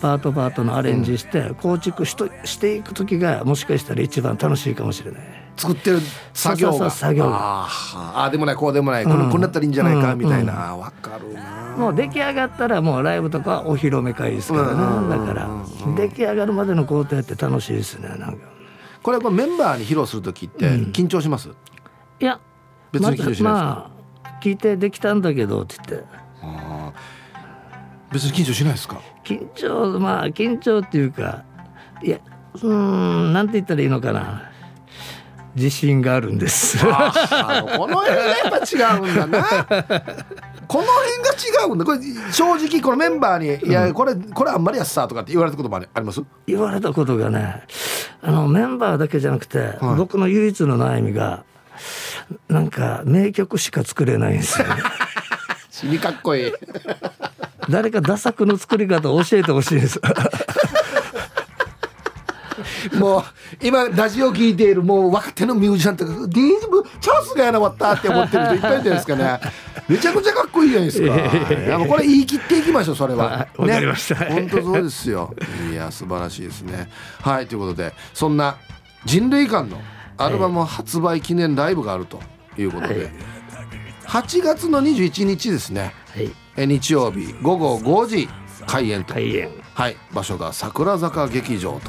パートパートのアレンジして構築しとしていく時がもしかしたら一番楽しいかもしれない。作ってる作業がそうそうそう作業ああでもないこうでもないこれこんなったらいいんじゃないかみたいなわかるなもう出来上がったらもうライブとかお披露目会ですからうんねだから出来上がるまでの工程って楽しいですねなんかこれこれメンバーに披露する時って緊張しますいや別に緊張しないですかまあ聞いてできたんだけどって言って別に緊張しないですか？緊張まあ緊張っていうかいやうーんなんて言ったらいいのかな。自信があるんです。この辺がやっぱ違うんだな。この辺が違うんだ。これ正直このメンバーに「いやこれこれあんまりやっさ」とかって言われたこともあります？言われたことがねあのメンバーだけじゃなくて、僕の唯一の悩みがなんか名曲しか作れないんですよね死にかっこいい。誰かダサの作り方を教えてほしいです。(laughs) もう今ラジオ聞いているもう若手のミュージシャンとか「ディーブチャンスがやなかった」って思ってる人いっぱいいるじゃないですかね。(laughs) めちゃくちゃかっこいいじゃないですか。いやもうこれ言い切っていきましょうそれは。はいわかりました。本当そうですよ。いや素晴らしいですね。はいということでそんな人類館のアルバム発売記念ライブがあるということで、はい8月の21日ですねはいえ日曜日午後5時開演と開演はい、場所が桜坂劇場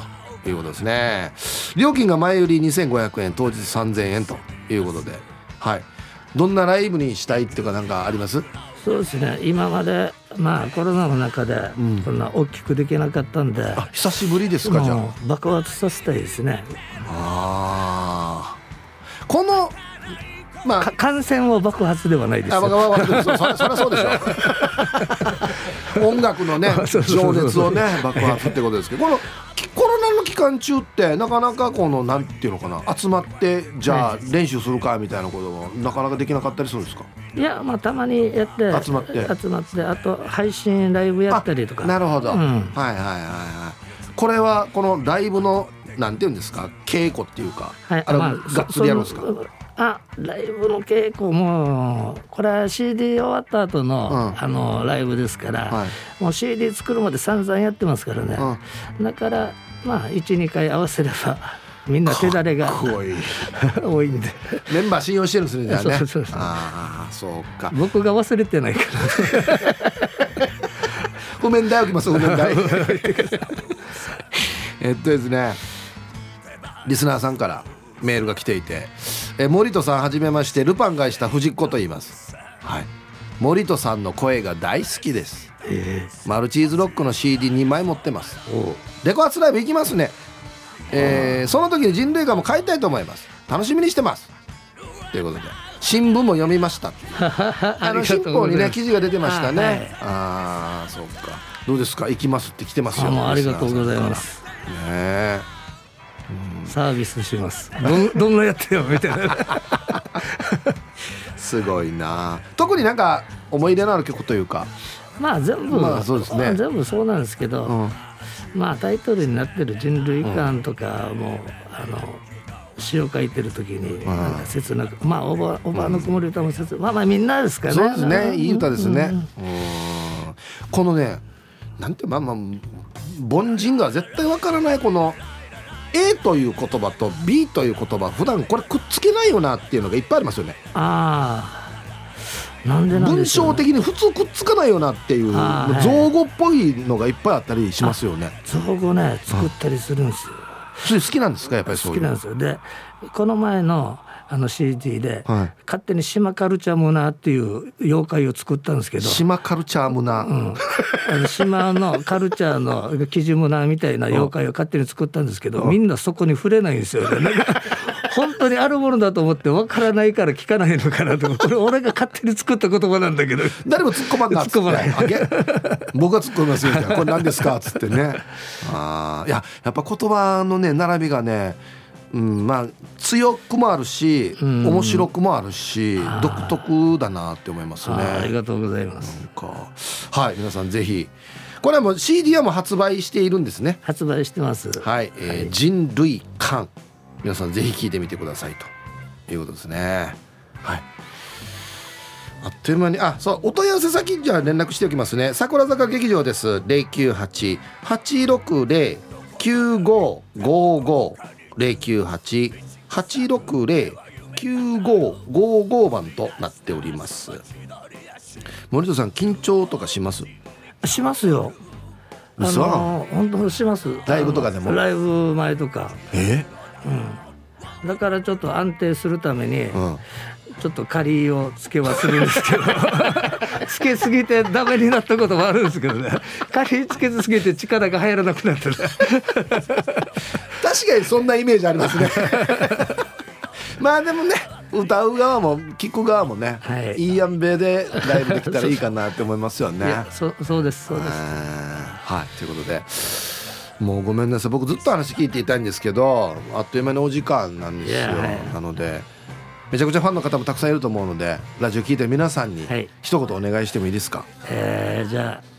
ということですね。料金が前売り2500円、当日3000円ということで、はい。どんなライブにしたいっていうかなんかあります？そうですね今までまあコロナの中でこんな大きくできなかったんで、あ、久しぶりですかじゃもう爆発させたいですねあ。ああ。このまあか。感染を爆発ではないですあ、よそそそりゃそうでしょ (laughs) 音楽のね情熱をね爆発ってことですけどこのきコロナの期間中ってなかなかこのなんていうのかな集まってじゃあ練習するかみたいなこともなかなかできなかったりするんですか？いやまあたまにやって集まって。集まってあと配信ライブやったりとか。あなるほど、うん。はいはいはいはいこれはこのライブのなんていうんですか稽古っていうか、はいあれ、まあがっつりやるんですか？あライブの稽古もこれは CD 終わった後の、うん。あのライブですから、はい。もう CD 作るまで散々やってますからね、だからまあ12回合わせれば (laughs) みんな手だれが (laughs) 多いんで。メンバー信用してるんですねじゃあね。(laughs) そうそうそうああそうか。僕が忘れてないから。譜面台置きます譜面台えっとですねリスナーさんからメールが来ていて。え森戸さんはじめまして。ルパンがした藤子と言います。はい。森戸さんの声が大好きです。えマルチーズロックの CD2 枚持ってます。えお。うレコ発ライブ行きますね。えーその時に人類画も買いたいと思います。楽しみにしてます。ということで新聞も読みました。(laughs) ああの新報にね記事が出てましたね、はい。はいああそうか。どうですか？行きますって来てますよ。ありがとうございます。ねえサービスします。どん (laughs) どんなやってよみたいな。(laughs) すごいな。特になんか思い入れのある曲というか。まあ全部、まあそうですね。全部そうなんですけど、うん。まあタイトルになってる人類観とかも、あの詩を書いてる時になんか切なく、まあおばおばの曇り歌も切まあまあみんなですからね。そうですね。いい歌ですね。うん。うん。このねなんてまあまあ凡人が絶対わからないこの A という言葉と B という言葉普段これくっつけないよなっていうのがいっぱいありますよね。ああなんでなん文章的に普通くっつかないよなっていう造語っぽいのがいっぱいあったりしますよね。造語ね作ったりするんですよ。好きなんですか？やっぱりそういう。の好きなんですよ。でこの前のあの CD で、はい。勝手に島カルチャムナーっていう妖怪を作ったんですけど。島カルチャームな、うん。あの島のカルチャーのキジムナーみたいな妖怪を勝手に作ったんですけどみんなそこに触れないんですよね。本当にあるものだと思ってわからないから聞かないのかなと。これ俺が勝手に作った言葉なんだけど。誰も突っ込まんなっつって。突っ込まない。あげ僕が突っ込みますよ。みたいなこれ何ですかっつってね。あーいややっぱ言葉のね並びがねうん、まあ強くもあるし、ん面白くもあるし独特だなって思いますね。ありがとうございます。かはい皆さんぜひこれはもう CD はもう発売しているんですね。発売してます。はい、えー人類館。皆さんぜひ聞いてみてくださいと。いうことですね。はい。あっという間にあそうお問い合わせ先じゃあ連絡しておきますね。桜坂劇場です。098-860-9555 098-860-9555番となっております。森戸さん緊張とかします？しますよ。あ本当します。ライブとかでも？ライブ前とか。え？だからちょっと安定するために、うん。ちょっと仮をつけはするんですけど (laughs) つけすぎてダメになったこともあるんですけどね。(laughs) 仮つけすぎて力が入らなくなってね確かにそんなイメージありますね。(laughs) まあでもね歌う側も聴く側もね、はい。いいやんべでライブできたらいいかなって思いますよね。いやそそうですそうです。はいということで。もうごめんなさい。僕ずっと話聞いていたいんですけどあっという間にお時間なんですよ、なのでめちゃくちゃファンの方もたくさんいると思うのでラジオ聞いてる皆さんにはい。一言お願いしてもいいですか？えーじゃあ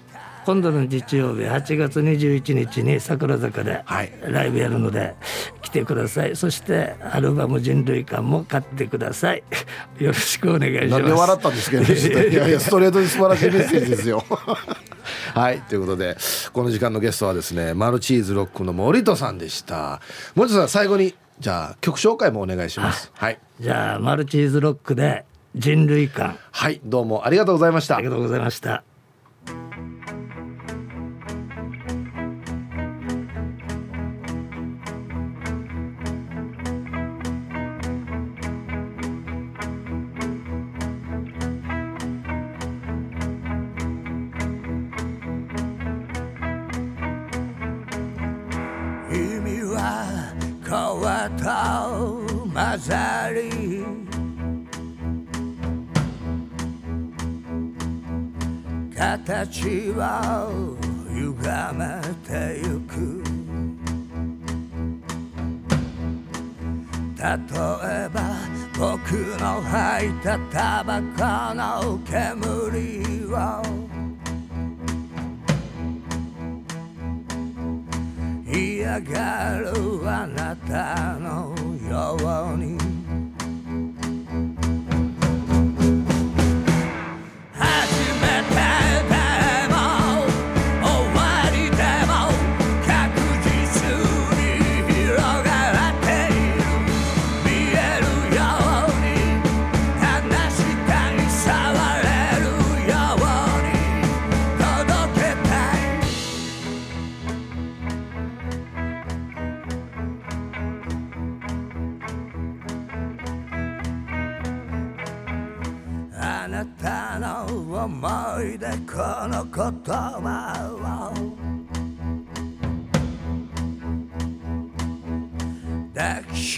今度の日曜日8月21日に桜坂ではい。ライブやるので来てください。そしてアルバム「人類館」も買ってください。(laughs) よろしくお願いします。で笑ったんですけど、(laughs) いやいやストレートに素晴らしいメッセージですよ。(laughs) はい。ということでこの時間のゲストはですねマルチーズロックの森戸さんでした。森戸さん最後にじゃあ曲紹介もお願いします。はいじゃあマルチーズロックで「人類館はいどうもありがとうございまし」たあり。がとうございました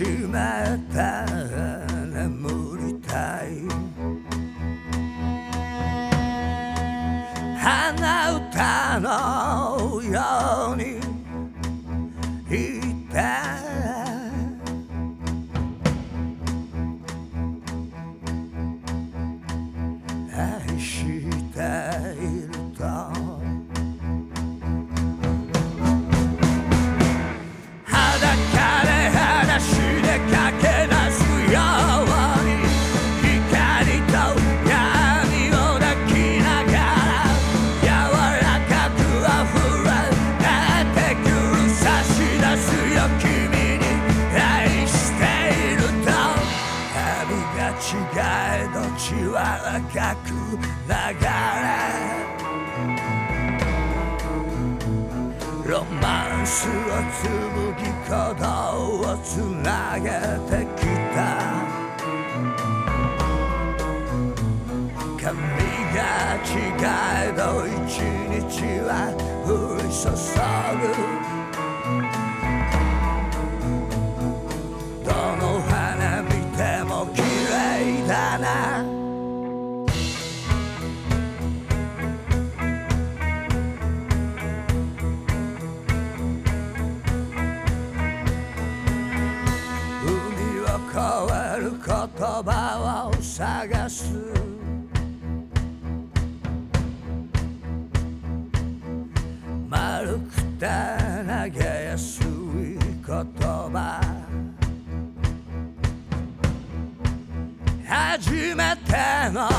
抱きしめて眠りたい。鼻歌のように日は降り注ぐめての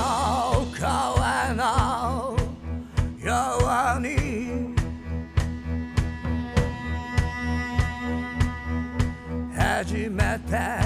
声のように初めて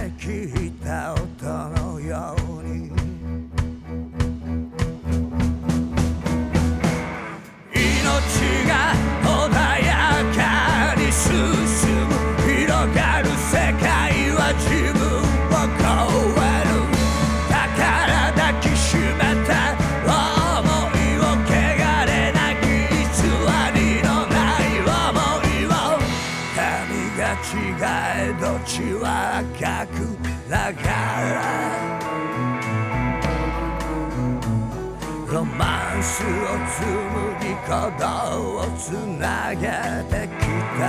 心をつなげてきた。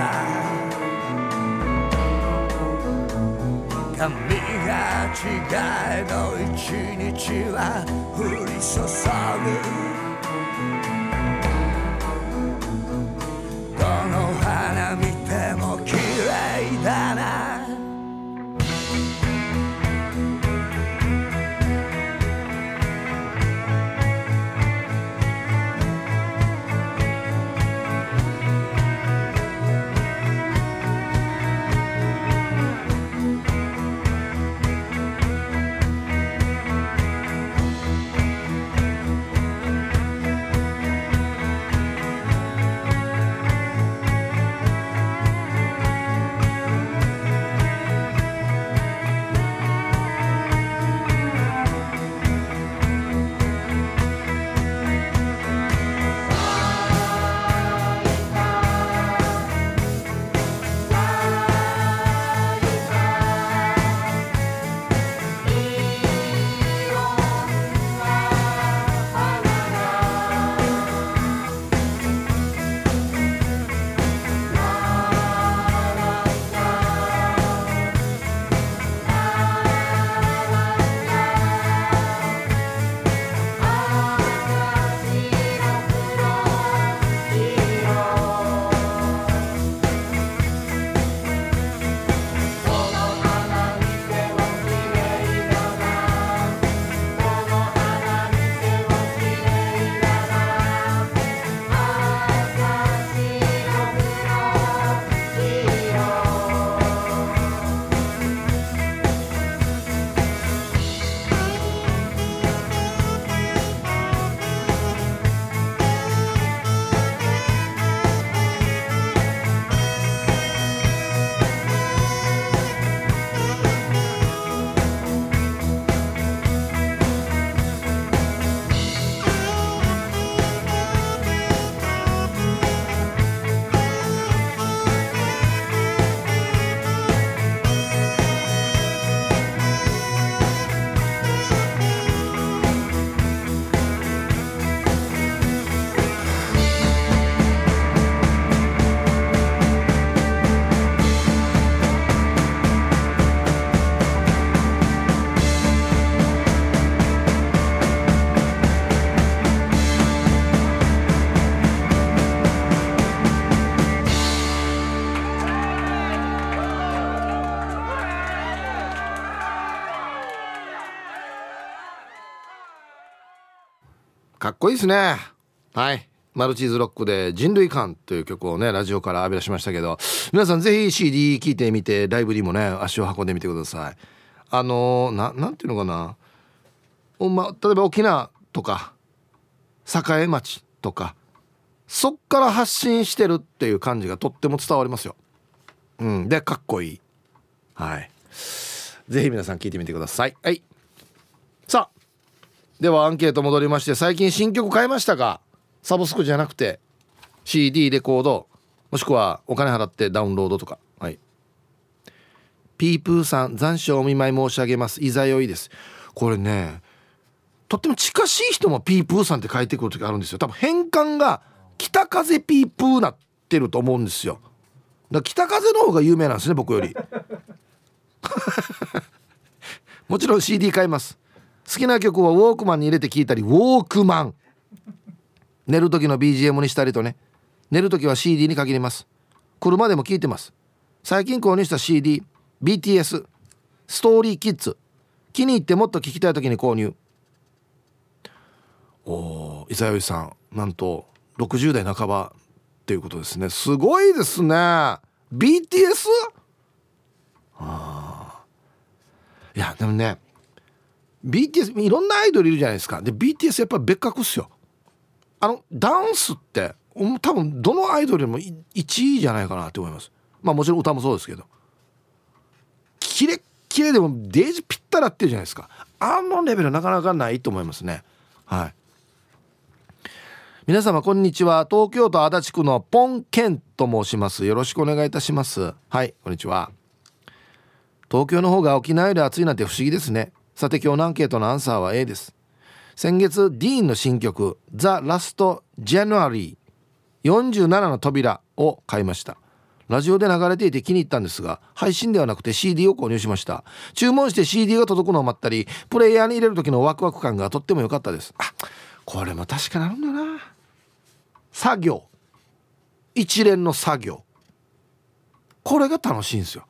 髪が違えど一日は降り注ぐ。こいいですね。はい。マルチーズロックで人類観という曲をねラジオから浴び出しましたけど皆さんぜひ CD 聴いてみてライブにもね足を運んでみてください。あのー、なんていうのかな。お、ま、例えば沖縄とか栄町とかそっから発信してるっていう感じがとっても伝わりますよ。うん。でかっこいい。はい。ぜひ皆さん聞いてみてください。はい。ではアンケート戻りまして最近新曲買いましたか？サブスクじゃなくて CD レコードもしくはお金払ってダウンロードとか。はい。ピープーさん残暑お見舞い申し上げます。いざよいです。これねとっても近しい人もピープーさんって書いてくる時あるんですよ。多分変換が北風ピープーなってると思うんですよ。だ北風の方が有名なんですね僕より。(laughs) もちろん CD 買います。好きな曲はウォークマンに入れて聴いたりウォークマン。寝る時の BGM にしたりとね。寝る時は CD に限ります。車でも聞いてます。最近購入した CDBTS ストーリーキッズ。気に入ってもっと聞きたい時に購入。おお伊沢さんなんと60代半ばっていうことですね。すごいですね。BTS? あいやでもね BTS いろんなアイドルいるじゃないですか。で BTS やっぱり別格っすよ。あのダンスって多分どのアイドルよりも1位じゃないかなって思います。まあもちろん歌もそうですけど。キレッキレでもデージぴったらっていうじゃないですか。あのレベルなかなかないと思いますね。はい。皆様こんにちは。東京都足立区のポンケンと申します。よろしくお願いいたします。はいこんにちは。東京の方が沖縄より暑いなんて不思議ですね。さて今日のアンケートのアンサーは A です。先月ディーンの新曲「ザ・ラスト・ジャヌアリー47の扉」を買いました。ラジオで流れていて気に入ったんですが配信ではなくて CD を購入しました。注文して CD が届くのを待ったりプレイヤーに入れる時のワクワク感がとっても良かったです。あこれも確かにあるんだな。作業。一連の作業。これが楽しいんですよ。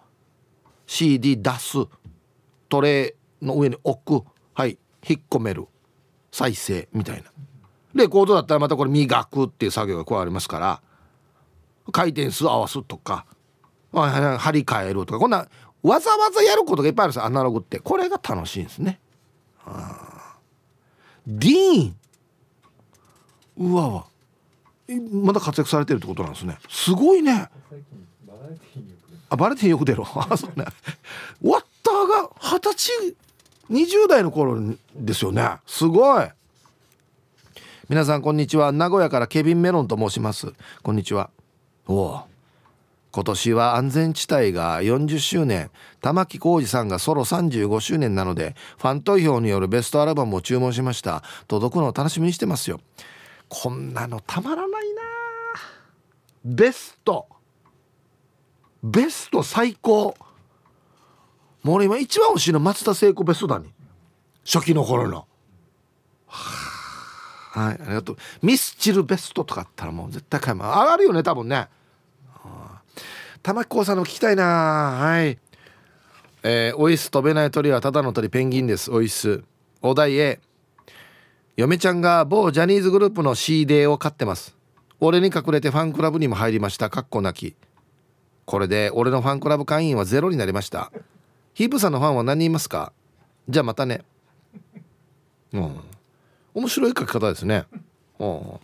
CD 出す。トレの上に置く。はい。引っ込める。再生みたいな。レコードだったらまたこれ磨くっていう作業が加わりますから。回転数合わすとか。張り替えるとか。こんなわざわざやることがいっぱいあるんですアナログって。これが楽しいんですね。ディー。ンうわわ。まだ活躍されてるってことなんですね。すごいね。あバレティンよく出ろあそうね。ワッターが二十歳20代の頃ですよね。すごい。皆さんこんにちは。名古屋からケビンメロンと申します。こんにちは。おお今年は安全地帯が40周年。玉置浩二さんがソロ35周年なのでファン投票によるベストアルバムを注文しました。届くのを楽しみにしてますよ。こんなのたまらないな。ベスト。ベスト最高。もう俺今一番欲しいの松田聖子ベストだに。初期の頃の。はいありがとう。ミスチルベストとかあったらもう絶対買います。上がるよね多分ね。玉置浩さんの聞きたいな。はい。えー、オイス飛べない鳥はただの鳥ペンギンです。オイス。お題 A 嫁ちゃんが某ジャニーズグループの CD を買ってます。俺に隠れてファンクラブにも入りました。かっこなき。これで俺のファンクラブ会員はゼロになりました。ヒープさんのファンは何人いますか？じゃあまたね。うん。面白い書き方ですね。うん。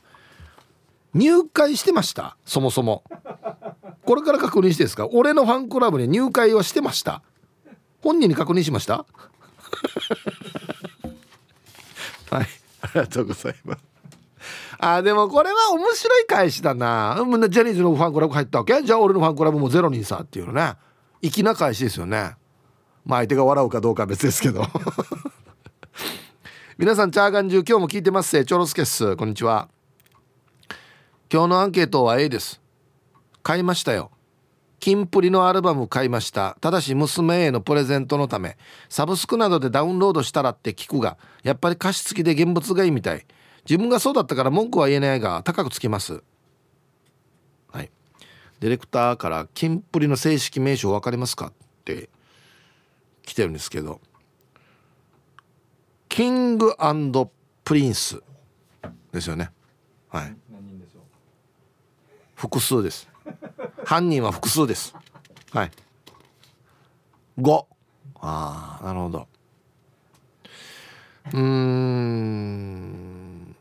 入会してました？そもそも。これから確認してですか？俺のファンクラブに入会はしてました？本人に確認しました？(laughs) はい。ありがとうございます。あでもこれは面白い返しだな。ジャニーズのファンクラブ入ったわけ？じゃあ俺のファンクラブもゼロ人さっていうのね。粋な返しですよね。まあ相手が笑うかどうかは別ですけど。(laughs) 皆さんチャーガン中今日も聞いてます。せチョロスケっす。こんにちは。今日のアンケートは A です。買いましたよ。キンプリのアルバム買いました。ただし娘へのプレゼントのため。サブスクなどでダウンロードしたらって聞くがやっぱり歌詞付きで現物がいいみたい。自分がそうだったから文句は言えないが高くつきます。はい。ディレクターからキンプリの正式名称分かりますか？って来てるんですけどキングプリンスですよね。はい。複数です。(laughs) 犯人は複数です。はい。5ああなるほど。うーん。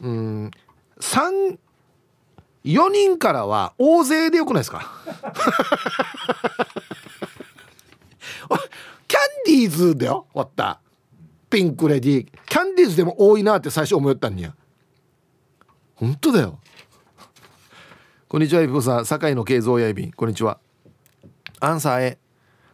うん。3 4人からは大勢でよくないですか？(laughs) ィーズだよ終わったピンクレディーキャンディーズでも多いなって最初思ったんにや本当だよこんにちは、ゆぴこさん。堺の慶三やいびん。こんにちは。アンサー A。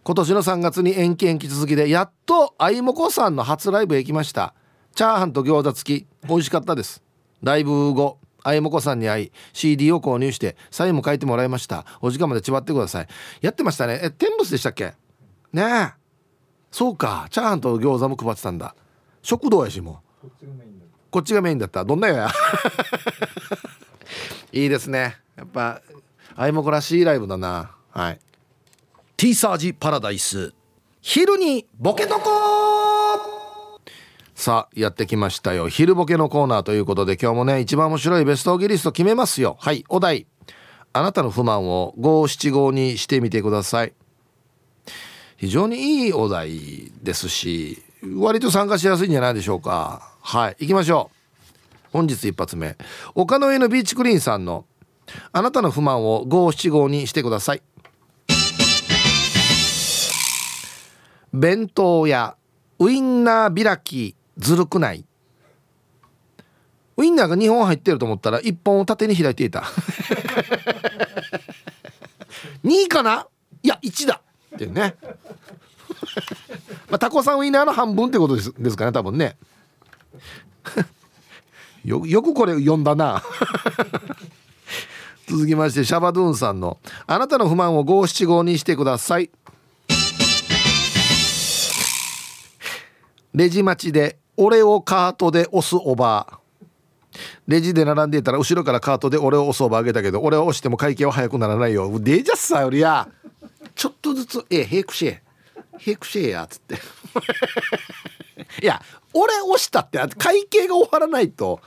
今年の3月に延期延期続きで、やっとあいもこさんの初ライブへ行きました。チャーハンと餃子付き。美味しかったです。ライブ後、あいもこさんに会い、CD を購入して、サインも書いてもらいました。お時間までちばってください。やってましたね。え、天仏でしたっけ？ねえ。そうか。チャーハンと餃子も配ってたんだ。食堂やしも。こっちがメインだった。どんなよや。(laughs) いいですね。やっぱあいもこらしいライブだなはい T サージパラダイス昼にボケとこさあやってきましたよ昼ボケのコーナーということで今日もね一番面白いベストギリスト決めますよはいお題あなたの不満を五七五にしてみてください非常にいいお題ですし割と参加しやすいんじゃないでしょうか。はい行きましょう。本日一発目。丘の上のビーチクリーンさんのあなたの不満を五七五にしてください。弁当やウインナー開きずるくない。ウインナーが2本入ってると思ったら1本を縦に開いていた。(laughs) 2かな？いや1だ。ってね。(laughs) まあタコさんウインナーの半分ってことですですかね多分ね。(laughs) よよくこれ読んだな。(laughs) 続きましてシャバドゥンさんの「あなたの不満を五七五にしてください」レジ待ちで俺をカートで押すおばあ。レジで並んでいたら後ろからカートで俺を押すおばあげたけど俺を押しても会計は早くならないよ。デジャスさよりや。ちょっとずつ「えヘイクシェヘイクシェや」っつって。(laughs) いや俺押したって会計が終わらないと。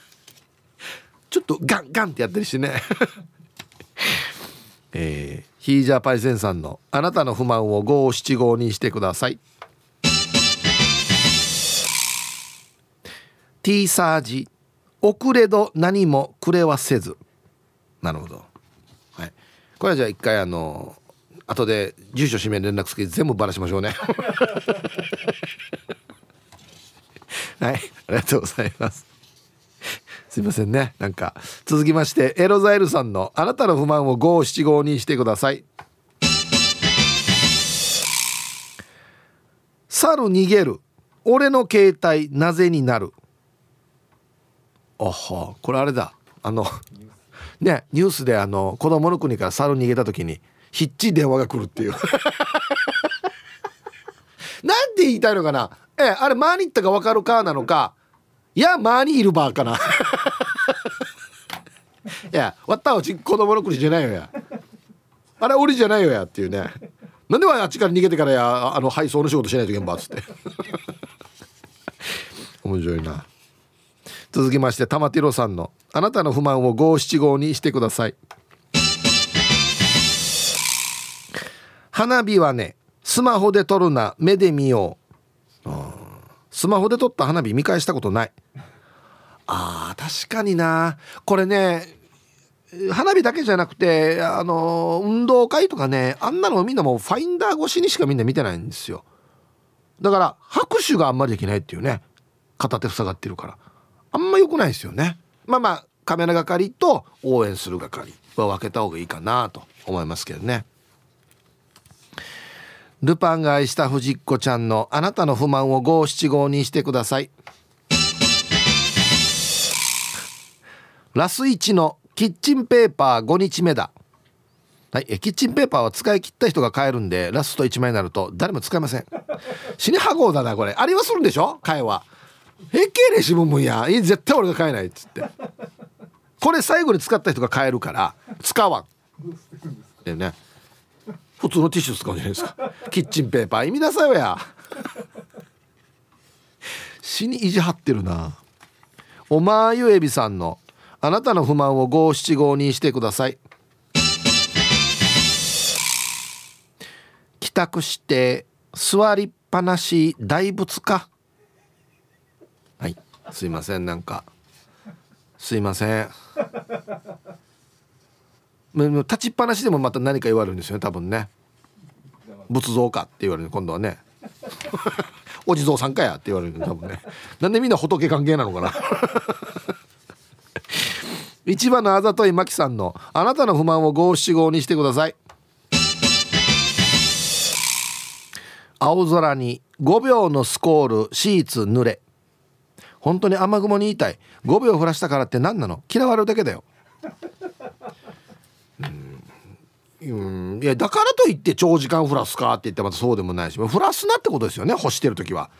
(laughs) ちょっとガンガンってやったりしてね。(laughs) えー、ヒージャーパイセンさんの「あなたの不満を五七五にしてください」T サージ。遅れど何もくれはせず。なるほど。これはじゃあ一回あの後で住所氏名連絡先全部ばらしましょうね。(laughs) はいありがとうございます。すいませんね。なんか続きましてエロザイルさんのあなたの不満を五七五にしてください。猿逃げる。俺の携帯なぜになる。あはこれあれだ。あのねニュースであの子供の国から猿逃げた時にひっちり電話が来るっていう。(laughs) なんて言いたいのかな？えあれマーに行ったか分かるかなのか？いやマーにいるばーかな。(laughs) いやわったうち子供の国じゃないよや。あれ俺じゃないよやっていうね。なんであっちから逃げてからやあの配送の仕事しないと現場っつって。(laughs) 面白いな。続きまして玉ティロさんの「あなたの不満を五七五にしてください」花火はねスマホで撮るな目で見よう。スマホで撮った花火見返したことない。あー確かにな。これね花火だけじゃなくてあの運動会とかねあんなのみんなもうファインダー越しにしかみんな見てないんですよ。だから拍手があんまりできないっていうね。片手塞がってるから。あんま良くないですよね。まあまあカメラ係と応援する係は分けた方がいいかなと思いますけどね。ルパンが愛した藤子ちゃんのあなたの不満を五七五にしてください。ラス1のキッチンペーパー5日目だ。はい、えキッチンペーパーは使い切った人が買えるんでラスト1枚になると誰も使えません。死にはごうだなこれ。ありはするんでしょ？買えは平気でしぶむんや絶対俺が買えないっつってこれ最後に使った人が買えるから使わんでね普通のティッシュ使うじゃないですかキッチンペーパー意味なさいよや死に意地張ってるなおまゆえびさんのあなたの不満を五七五にしてください帰宅して座りっぱなし大仏かすいませんなんか。すいません。(laughs) 立ちっぱなしでもまた何か言われるんですよね多分ね。仏像かって言われる今度はね。(laughs) お地蔵さんかやって言われる多分ね。なんでみんな仏関係なのかな。(laughs) 一番のあざといマキさんのあなたの不満を五七五にしてください。青空に5秒のスコールシーツ濡れ。本当に雨雲に言いたい。5秒降らしたからって何なの？嫌われるだけだよ。うん。いやだからといって長時間降らすかって言ってまたそうでもないし。降らすなってことですよね干してる時は。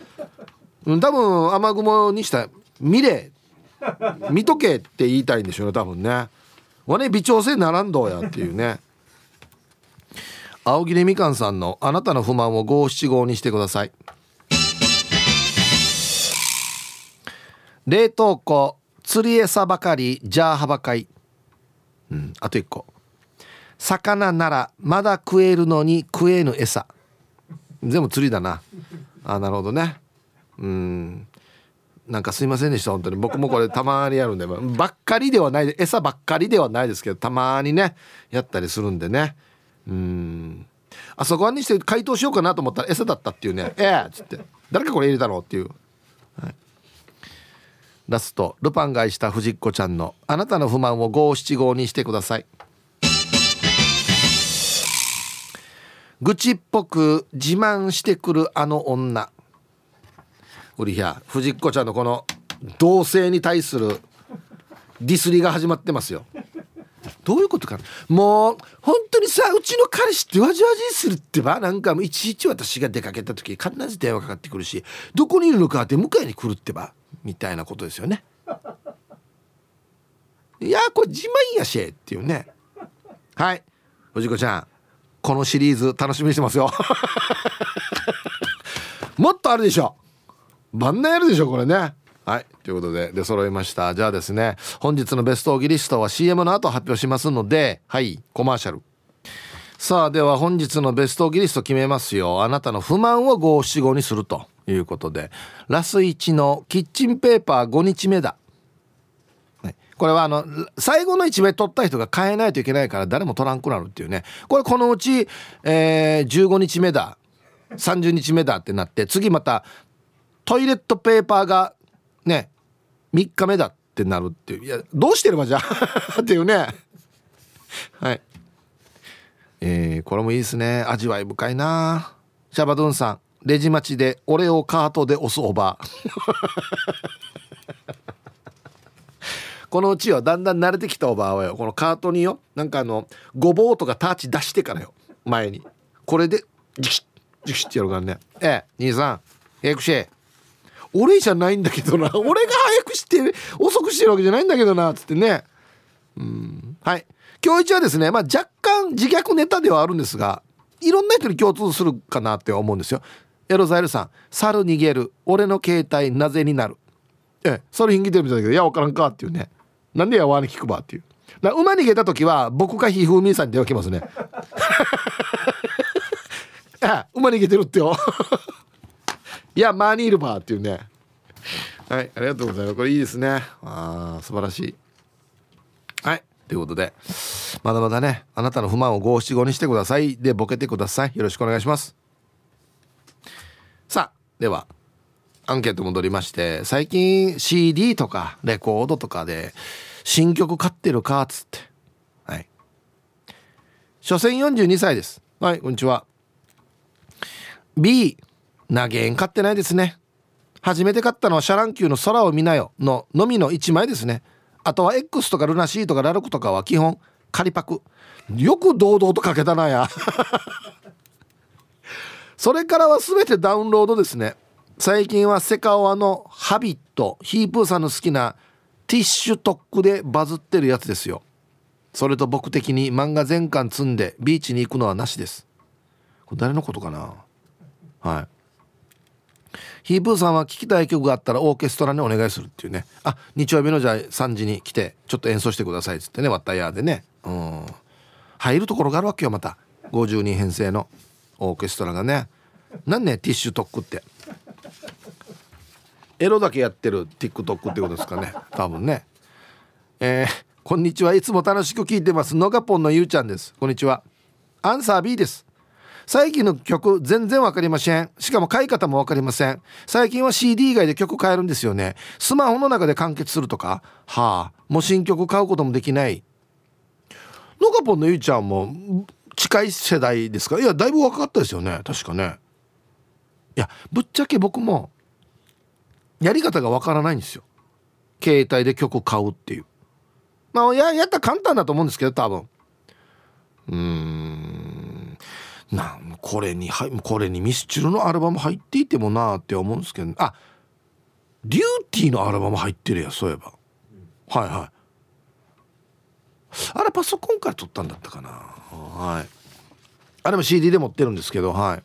うん多分雨雲にした見れ見とけって言いたいんでしょうね多分ね。わね微調整ならんどうやっていうね。青桐みかんさんのあなたの不満を五七五にしてください。冷凍庫釣り餌ばかりジャーハばかり。うんあと一個。魚ならまだ食えるのに食えぬ餌。全部釣りだな。あなるほどね。うん。なんかすいませんでした本当に。僕もこれたまにやるんで。ばっかりではない餌ばっかりではないですけどたまにねやったりするんでね。うん。あそこにして回答しようかなと思ったら餌だったっていうね。ええっつって。誰かこれ入れたのっていう、ラストルパン買いした藤子ちゃんのあなたの不満を五七五にしてください。愚痴っぽく自慢してくるあの女。ウリヒャ藤子ちゃんのこの同性に対するディスりが始まってますよ。どういうことかもう本当にさうちの彼氏ってわじわじするってばなんかいちいち私が出かけた時必ず電話かかってくるしどこにいるのかって迎えに来るってば。みたいなことですよね。いやこれ自慢やしえっていうね。はい。藤子ちゃんこのシリーズ楽しみにしてますよ。(laughs) もっとあるでしょ。万年やるでしょこれね。はい。ということで出揃いました。じゃあですね本日のベストオギリストは CM の後発表しますのではい。コマーシャル。さあでは本日のベストオギリスト決めますよ。あなたの不満を五七五にすると。いうことでラス1のキッチンペーパー5日目だ。これはあの最後の1名取った人が変えないといけないから誰も取らんくなるっていうね。これこのうち、えー、15日目だ。30日目だってなって次またトイレットペーパーがね3日目だってなるっていう。いやどうしてればじゃ？あ (laughs) っていうね。はい。えー、これもいいですね。味わい深いな。シャバドゥンさん。レジ待ちで俺をカートで押すおば。(laughs) このうちはだんだん慣れてきたおばあはよ。このカートによなんかあのごぼうとかターチ出してからよ。前に。これでジキシッジキシッってやるからね。ええ兄さん早くし俺じゃないんだけどな。(laughs) 俺が早くして遅くしてるわけじゃないんだけどな。っつってね。うん。はい。今日一はですねまあ若干自虐ネタではあるんですがいろんな人に共通するかなって思うんですよ。エロザイルさん「猿逃げる。俺の携帯なぜになる」え猿ひんぎてるみたいだけど「いや分からんか」っていうね。なんでやわに聞くばっていう。だ馬逃げた時は僕かひふみさんに電話きますね。(laughs) あ馬逃げてるってよ。(laughs) いやマーニールバーっていうね。はいありがとうございます。これいいですね。あ素晴らしい。はいということでまだまだねあなたの不満を五七五にしてください。でボケてください。よろしくお願いします。ではアンケート戻りまして最近 CD とかレコードとかで新曲買ってるかっつって。はい。所詮42歳です。はいこんにちは。B 投げん買ってないですね。初めて買ったのはシャラン級の空を見なよ。ののみの1枚ですね。あとは X とかルナシーとかラルクとかは基本仮パク。よく堂々とかけたなや。それからは全てダウンロードですね。最近はセカオワの「ハビット」ヒープーさんの好きなティッシュトックでバズってるやつですよ。それと僕的に漫画全巻積んでビーチに行くのはなしです。これ誰のことかな？はい。ヒープーさんは聴きたい曲があったらオーケストラにお願いするっていうね。あ日曜日のじゃあ3時に来てちょっと演奏してくださいっつってねワッタイヤーでね。うん。入るところがあるわけよまた。50人編成の。オーケストラがね。なんねティッシュトックって。エロだけやってる TikTok ってことですかね。多分ね。えー、こんにちは。いつも楽しく聞いてます。のがぽんのゆうちゃんです。こんにちは。アンサー B です。最近の曲全然わかりません。しかも買い方もわかりません。最近は CD 以外で曲変えるんですよね。スマホの中で完結するとか。はあ。もう新曲買うこともできない。のがぽんのゆいちゃんも近い世代ですか？いやだいぶ若かったですよね。確かね。いやぶっちゃけ僕もやり方がわからないんですよ。携帯で曲買うっていう。まあややったら簡単だと思うんですけど多分。うーん。なこれにこれにミスチルのアルバム入っていてもなって思うんですけどあデューティーのアルバム入ってるやそういえば。はいはい。あれパソコンから撮ったんだったかな。はい。あれも CD で持ってるんですけどはい。